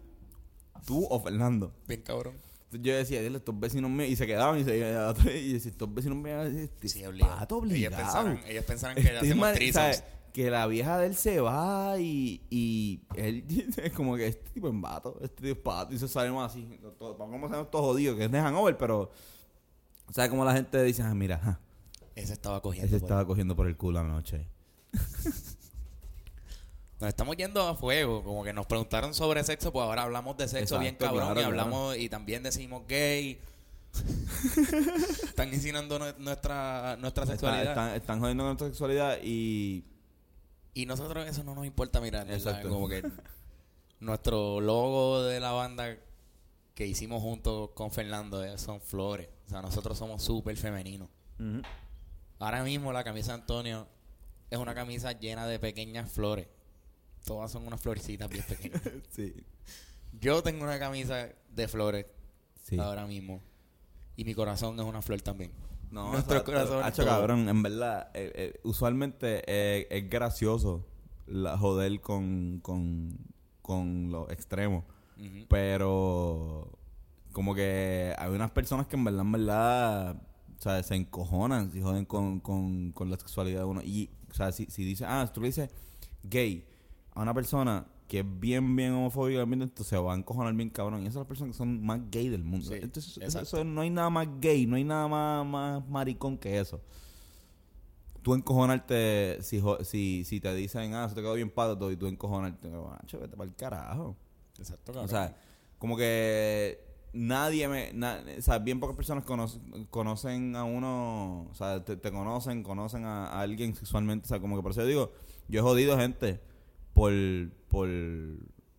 tú o Fernando Bien cabrón. entonces yo decía dile estos vecinos míos y se quedaban y se iban y decía estos vecinos míos este Sí, obligado. pato Ellos obligado pensaban, ellos pensaban que este hacemos. ¿sabes? Que la vieja de él se va y, y él es como que este tipo es vato, este tipo es pato, y se salimos así, vamos a ser todos jodidos, que es de hangover, pero ¿sabes cómo la gente dice? Ah, mira, ajá, Ese estaba cogiendo. ese por estaba cogiendo por el culo anoche. Nos estamos yendo a fuego, como que nos preguntaron sobre sexo, pues ahora hablamos de sexo bien cabrón claro, y hablamos y también decimos gay. Están insinuando nue- nuestra nuestra Está- sexualidad están, están jodiendo nuestra sexualidad y y nosotros eso no nos importa mirar. Exacto. como que nuestro logo de la banda que hicimos juntos con Fernando eh, son flores, o sea, nosotros somos súper femeninos. Ahora mismo la camisa de Antonio es una camisa llena de pequeñas flores. Todas son unas florecitas bien pequeñas. sí, Yo tengo una camisa de flores sí. ahora mismo. Y mi corazón es una flor también. No, Nuestro corazón Hacho, cabrón, en verdad, eh, eh, usualmente eh, es gracioso la, joder con, con, con los extremos. Pero como que hay unas personas que en verdad, en verdad, o sea, se encojonan si joden con, con, con la sexualidad de uno. Y, o sea, si, si dice, ah, tú le dices gay a una persona que es bien, bien homofóbica, bien, entonces se va a encojonar bien cabrón. Y esas son las personas que son más gay del mundo. Sí, entonces, eso- no hay nada más gay, no hay nada más, más maricón que eso. Tú encojonarte si, si, si te dicen, ah, se te quedó bien pato todo, y tú encojonarte, macho, vete para el carajo. Exacto, O sea, como que nadie me... na- o sea, bien pocas personas conocen, conocen a uno... O sea, te, te conocen, conocen a, a alguien sexualmente. O sea, como que por eso yo digo, yo he jodido gente por... por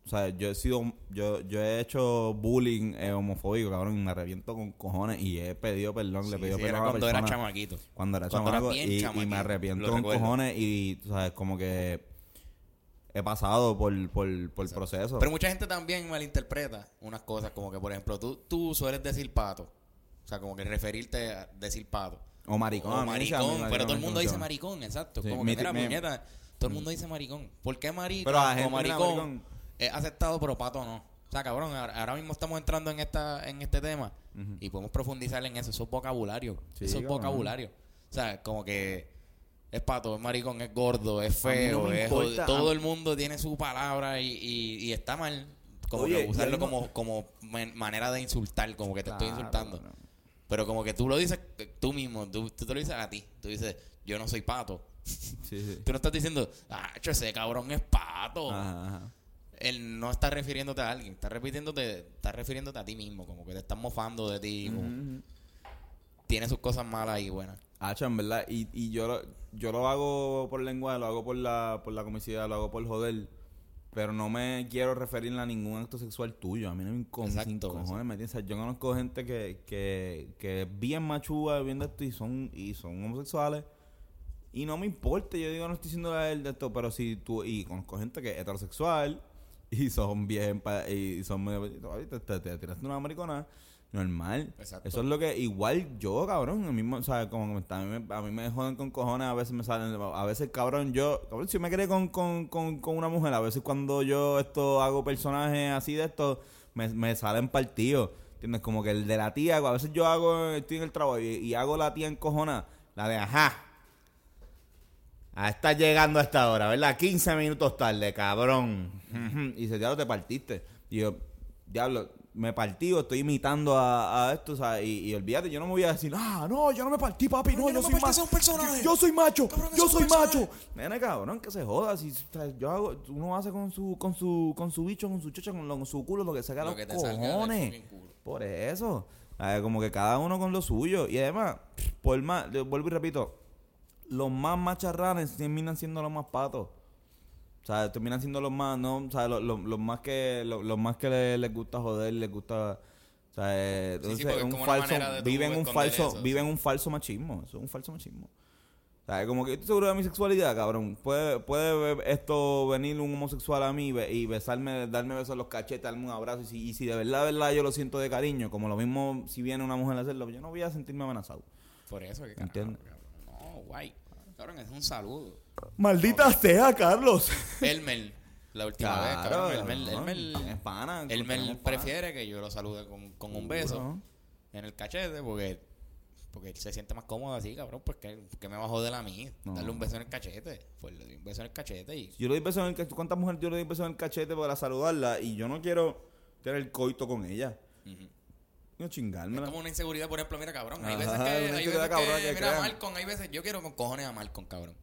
o sea, yo he sido... Yo, yo he hecho bullying eh, homofóbico, cabrón, y me reviento con cojones y he pedido perdón, le he pedido Sí, perdón era a cuando era chamaquito. cuando era Cuando era bien y, y chamaquito, me arrepiento con recuerdo. cojones y, tú sabes, como que he pasado por, por, por el proceso. Pero mucha gente también malinterpreta unas cosas, como que, por ejemplo, tú, tú sueles decir pato. O sea, como que referirte a decir pato. o maricón. O mí maricón, pero todo el mundo dice maricón. maricón, exacto. Sí, como mi que, ti- mi- puñeta, todo el mundo dice maricón. ¿Por qué maricón Pero a la o gente, mira, maricón, maricón. es aceptado, pero pato no? O sea, cabrón, ahora, mismo estamos entrando en esta en este tema y podemos profundizar en eso. Eso es vocabulario. Sí, eso es vocabulario. O sea, como que es pato, es maricón, es gordo, es no feo, me es todo el mundo tiene su palabra y, y, y está mal. Como Oye, que usarlo no- como, como man- manera de insultar, como que te estoy insultando. no. Pero como que tú lo dices tú mismo, tú, tú te lo dices a ti. Tú dices, yo no soy pato. Sí. Tú no estás diciendo, ah, ese cabrón es pato. Ajá, ajá. Él no está refiriéndote a alguien, está repitiéndote, está refiriéndote a ti mismo, como que te estás mofando de ti. como-. Tiene sus cosas malas y buenas. Hacho, en verdad. Y, y yo, lo, yo lo hago por lenguaje, lo hago por la, por la comicidad, lo hago por joder. Pero no me quiero referir a ningún acto sexual tuyo. A mí no me incom- Exacto, sin cojones. ¿me entiendes? Yo conozco gente que, que, que es bien machúa, bien de esto y son, y son homosexuales. Y no me importa, yo digo, no estoy diciendo a él de esto, pero si tú, y conozco gente que es heterosexual y son bien, y son te, te, te tiraste una maricona, normal. Exacto. Eso es lo que, igual yo, cabrón, a mí, me- o sea, como a, mí me, a mí me joden con cojones, a veces me salen, a veces, cabrón, yo, cabrón, si me quedé con, con, con, con una mujer, a veces cuando yo esto hago personajes así de esto, me, me salen partidos. ¿Entiendes? Como que el de la tía, a veces yo hago, estoy en el trabajo y, y hago la tía en cojona, la de ajá. Ah, está llegando a esta hora, ¿verdad? 15 minutos tarde, cabrón. Y dice, diablo, te partiste. Y yo, diablo, me partí o estoy imitando a, a esto, o sea, y, y olvídate, yo no me voy a decir, ah, no, yo no me partí, papi, no, yo yo, no me soy macho. soy un personaje. Yo, yo soy macho, Cabrón, yo soy macho. Nene, cabrón, que se joda. Si, o sea, yo hago, uno hace con su, con su, con su bicho, con su chocha, con, lo- con su culo, lo que saca Lo los que te cojones. culo. Por eso. Como que cada uno con lo suyo. Y además, por más, vuelvo y repito, los más macharranes terminan siendo los más patos. O sea, terminan siendo los más, ¿no? O sea, los, los- los más que, los, los más que le- les gusta joder, les gusta... O sea, eh, Sí, sí, entonces, es un falso, viven un falso, eso, viven un falso machismo. Eso es un falso machismo. O sea, como que yo estoy seguro de mi sexualidad, cabrón. Puede, puede esto venir un homosexual a mí y be- y besarme, darme besos en los cachetes, darme un abrazo. Y si, y si de verdad, de verdad yo lo siento de cariño, como lo mismo si viene una mujer a hacerlo, yo no voy a sentirme amenazado. Por eso que. No, guay. Cabrón, es un saludo. Maldita sea, Carlos. Elmer, la última vez, cabrón. Elmer, Elmer, es pana. Elmer tenemos pana. prefiere que yo lo salude con, con un beso en el cachete porque, porque él se siente más cómodo así, cabrón. Pues que, que me va a joder a mí. No. Darle un beso en el cachete. Pues le doy un beso en el cachete y. Yo le doy besos en el cachete. ¿Cuántas mujeres yo le doy besos en el cachete para saludarla? Y yo no quiero tener el coito con ella. Ujú. No Es como una inseguridad, por ejemplo, mira, cabrón. Hay Ajá, veces que, una hay inseguridad veces que, que mira, crean. Malcolm, hay veces, yo quiero con cojones a Malcolm, cabrón.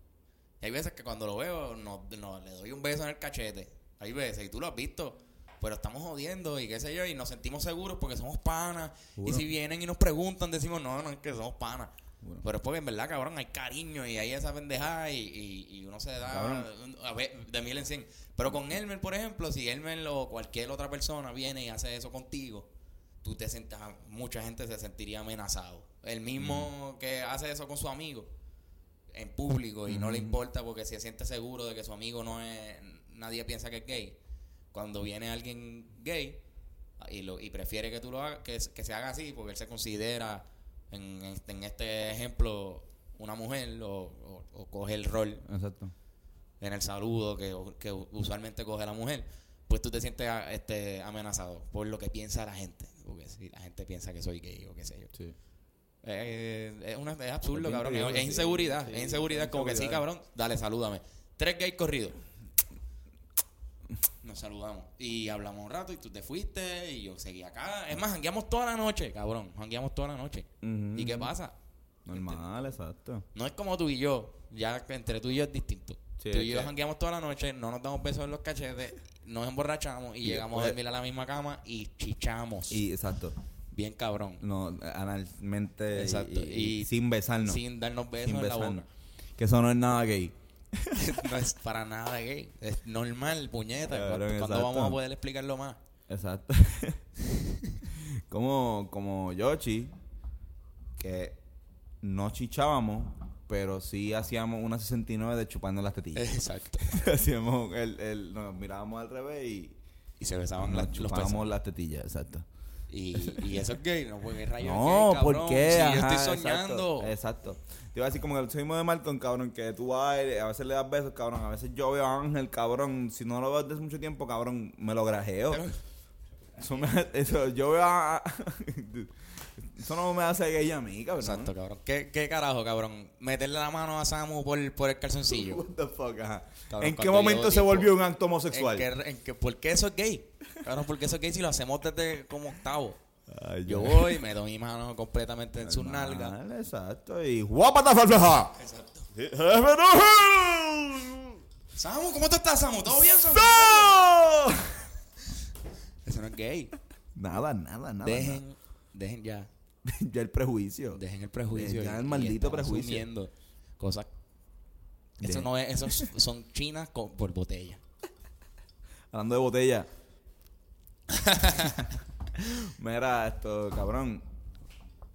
Y hay veces que cuando lo veo, no, no, le doy un beso en el cachete. Hay veces, y tú lo has visto, pero estamos jodiendo y qué sé yo, y nos sentimos seguros porque somos panas. Y si vienen y nos preguntan, decimos, no, no, es que somos panas. Seguro. Pero es porque en verdad, cabrón, hay cariño y hay esa pendejada y, y, y uno se da Cabrón. a ver, de mil en cien. Pero con Elmer, por ejemplo, si Elmer o cualquier otra persona viene y hace eso contigo, tú te sientas, mucha gente se sentiría amenazado. El mismo que hace eso con su amigo en público y no le importa porque se siente seguro de que su amigo no es, nadie piensa que es gay. Cuando viene alguien gay y, lo, y prefiere que tú lo hagas, que, que se haga así porque él se considera, en, este- en este ejemplo, una mujer o, o- o coge el rol Exacto. en el saludo que, que usualmente coge la mujer, pues tú te sientes a- este, amenazado por lo que piensa la gente. Porque si la gente piensa que soy gay o qué sé yo. Sí. Eh, es, una, es absurdo, cabrón. Es, inseguridad. sí, es inseguridad. es Como que sí, cabrón. Dale, salúdame. Tres gays corridos. Nos saludamos. Y hablamos un rato y tú te fuiste y yo seguí acá. Es más, jangueamos toda la noche, cabrón. Jangueamos toda la noche. ¿Y qué pasa? Normal, exacto. No es como tú y yo. Ya entre tú y yo es distinto. Sí, tú y yo jangueamos toda la noche, no nos damos besos en los cachetes, nos emborrachamos y, Y llegamos a dormir a la misma cama y chichamos. Y exacto. Bien cabrón. No, analmente. Exacto. Y, sin besarnos. Sin darnos besos sin en la boca. Que eso no es nada gay. no es para nada gay. Es normal, puñeta. Cabrón, ¿Cuándo, cuándo exacto. vamos a poder explicarlo más? Exacto. como, como Yoshi, que no chichábamos, pero sí hacíamos una 69 de chupando las tetillas. Exacto. hacíamos el, el, nos mirábamos al revés y Y se besaban las- chupábamos las tetillas, exacto. Y, y eso es gay, no, porque rayos No, gay, ¿por qué? Si yo estoy soñando. Exacto, exacto. Te iba a decir como el mismo de Malcolm, cabrón, que tú vas a, él, a veces le das besos, cabrón. A veces yo veo a Ángel, cabrón. Si no lo veo desde mucho tiempo, cabrón, me lo grajeo. Pero- Eso, me- eso, yo veo a... Eso no me hace gay a mí, cabrón. Exacto, cabrón. ¿Qué, ¿Qué carajo, cabrón? Meterle la mano a Samu por, por el calzoncillo. What the fuck, ajá. Cabrón, ¿En qué momento se volvió un acto ¿En homosexual? qué, en qué- ¿Por qué eso es gay? Cabrón, ¿por qué eso es gay si lo hacemos desde como octavo? Ay, Yo voy, me doy mi mano completamente en sus nalgas. Exacto. Y guapata falfleja. Exacto. Samu, ¿cómo tú estás, Samu? ¿Todo bien, Samu? Eso no es gay. Nada, nada, nada. Dejen, dejen ya. ya el prejuicio. Dejen el prejuicio. Ya el maldito prejuicio. cosas. Eso De- no es, eso es- son chinas con- por botella. Hablando de botella. Mira, esto, cabrón.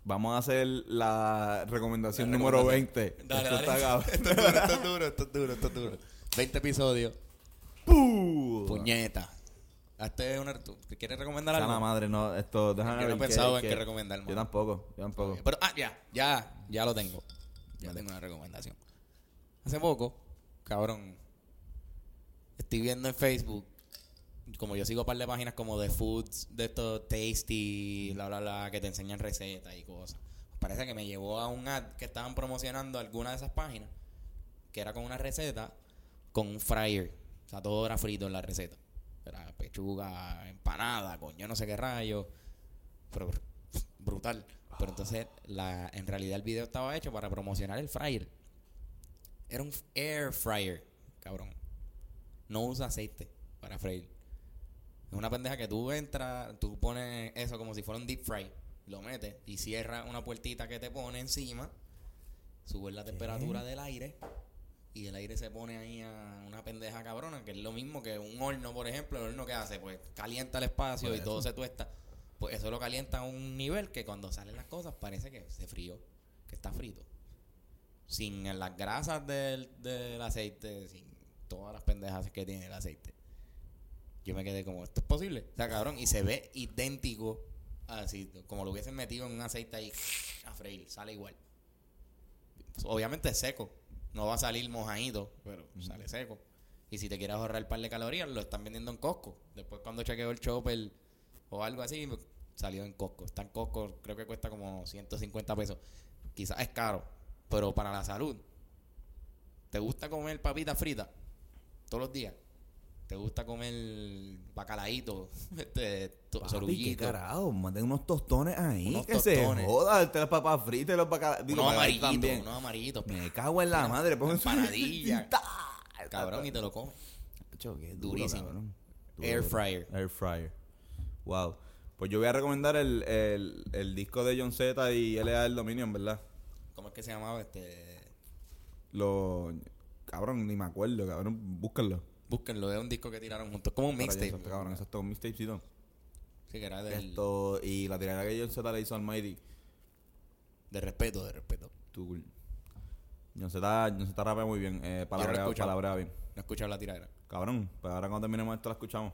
Vamos a hacer la recomendación La número recomendación. 20. Dale, Esto dale. está. Esto es duro, esto es duro, esto es duro, esto es duro. 20 episodios. ¡Puh! Puñeta. Una, ¿tú ¿Quieres recomendar algo? la madre, no, esto, déjame Yo no he pensado en qué recomendar, Yo mano. tampoco, yo tampoco. Pero, ah, ya, ya, ya lo tengo. Ya tengo una recomendación. Hace poco, cabrón, estoy viendo en Facebook, como yo sigo un par de páginas como de foods, de estos tasty, bla, bla, bla, que te enseñan recetas y cosas. Parece que me llevó a un ad que estaban promocionando alguna de esas páginas, que era con una receta, con un fryer. O sea, todo era frito en la receta. Era pechuga, empanada, con yo no sé qué rayo. Pero brutal. Pero entonces, la, en realidad el video estaba hecho para promocionar el fryer. Era un air fryer, cabrón. No usa aceite para freír. Es una pendeja que tú entras, tú pones eso como si fuera un deep fry, lo metes y cierras una puertita que te pone encima, subes la temperatura del aire y el aire se pone ahí a una pendeja cabrona, que es lo mismo que un horno, por ejemplo. ¿El horno que hace? Pues calienta el espacio y todo se tuesta. Pues eso lo calienta a un nivel que cuando salen las cosas parece que se frío, que está frito. Sin las grasas del, del aceite, sin todas las pendejas que tiene el aceite. Yo me quedé como, ¿esto es posible? O sea, cabrón, y se ve idéntico así, como lo hubiesen metido en un aceite ahí a freír, sale igual. Obviamente es seco, no va a salir mojadito, pero sale seco. Y si te quieres ahorrar el par de calorías, lo están vendiendo en Costco. Después cuando chequeo el chopper o algo así, salió en Costco. Está en Costco, creo que cuesta como 150 pesos. Quizás es caro, pero para la salud. ¿Te gusta comer papitas fritas todos los días? ¿Te gusta comer bacalaíto, este, Papi, qué carajo, mande unos tostones ahí, Unos que tostones. se joda, las papas fritas y los bacalaos. Unos amarillitos, unos amarillitos. Me cago en la madre, pongo su Empanadilla. Cabrón, y te lo comes. Duro, Durísimo. cabrón. Air fryer. Air fryer. Wow. Pues yo voy a recomendar el, el, el disco de John Z y LA del Dominion, ¿verdad? ¿Cómo es que se llamaba este? Lo. Cabrón, ni me acuerdo, cabrón. Búscalo. Búsquenlo, es un disco que tiraron juntos. Como un mixtape. Exacto, cabrón, exacto, un mixtape, sí, no. Sí, que era del, Esto, y la tirada que John Z le hizo al Mighty. de respeto, de respeto. Tú. John Z, John Z rapea muy bien. Eh, Yo no palabrea, bien. No he escuchado la tiradera. Cabrón, pues ahora cuando terminemos esto la escuchamos.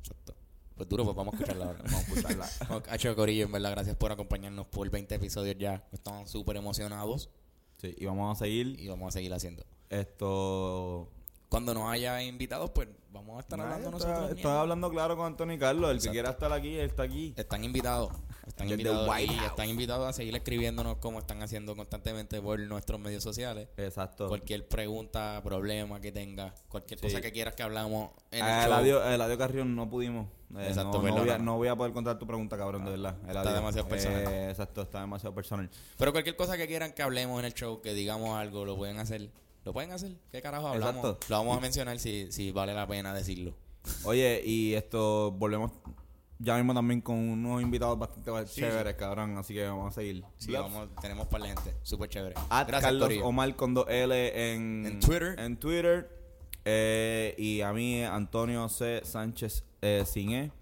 Exacto. Pues duro, pues vamos a escucharla ahora. Vamos a escucharla. Hacho Corillo, en verdad, gracias por acompañarnos por 20 episodios ya. Estamos súper emocionados sí, y vamos a seguir y vamos a seguir haciendo. esto. Cuando nos haya invitados, pues vamos a estar hablando nosotros. Estoy mierda. hablando claro con Antonio y Carlos. El Exacto. que quiera estar aquí, él está aquí. Están invitados. Están invitados, están invitados a seguir escribiéndonos como están haciendo constantemente por nuestros medios sociales. Exacto. Cualquier pregunta, problema que tengas, cualquier Sí. cosa que quieras que hablamos en el Eh, show. Eladio, Eladio Carrión no pudimos. Eh, Exacto, no, voy a, no voy a poder contar tu pregunta, cabrón, de verdad. Eladio. demasiado personal. Eh, exacto, está demasiado personal. Pero cualquier cosa que quieran que hablemos en el show, que digamos algo, lo pueden hacer. ¿Lo pueden hacer? ¿Qué carajo hablamos? Exacto. Lo vamos a mencionar si, si vale la pena decirlo. Oye, y esto, volvemos ya mismo también con unos invitados bastante Sí, chéveres, cabrón. Así que vamos a seguir. Sí, vamos, tenemos para la gente. Súper chévere. At Gracias, Carlos. Omar con dos L en, En Twitter. En Twitter. Eh, y a mí, Antonio C. Sánchez eh, sin E.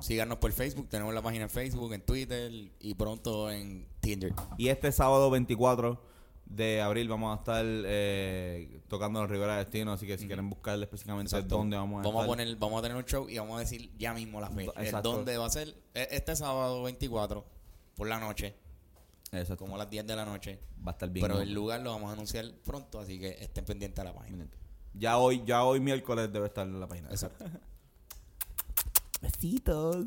Síganos por Facebook. Tenemos la página en Facebook, en Twitter y pronto en Tinder. Y este sábado 24 de abril vamos a estar eh, tocando en Rivera Destino. Así que si quieren buscar específicamente Exacto. dónde vamos a vamos estar. a poner vamos a tener un show y vamos a decir ya mismo la fecha el Exacto. dónde va a ser E- este sábado 24 por la noche Exacto. como a las 10 de la noche Va a estar bien. pero el lugar lo vamos a anunciar pronto así que estén pendientes a la página Ya hoy, ya hoy miércoles debe estar en la página. exacto Besitos.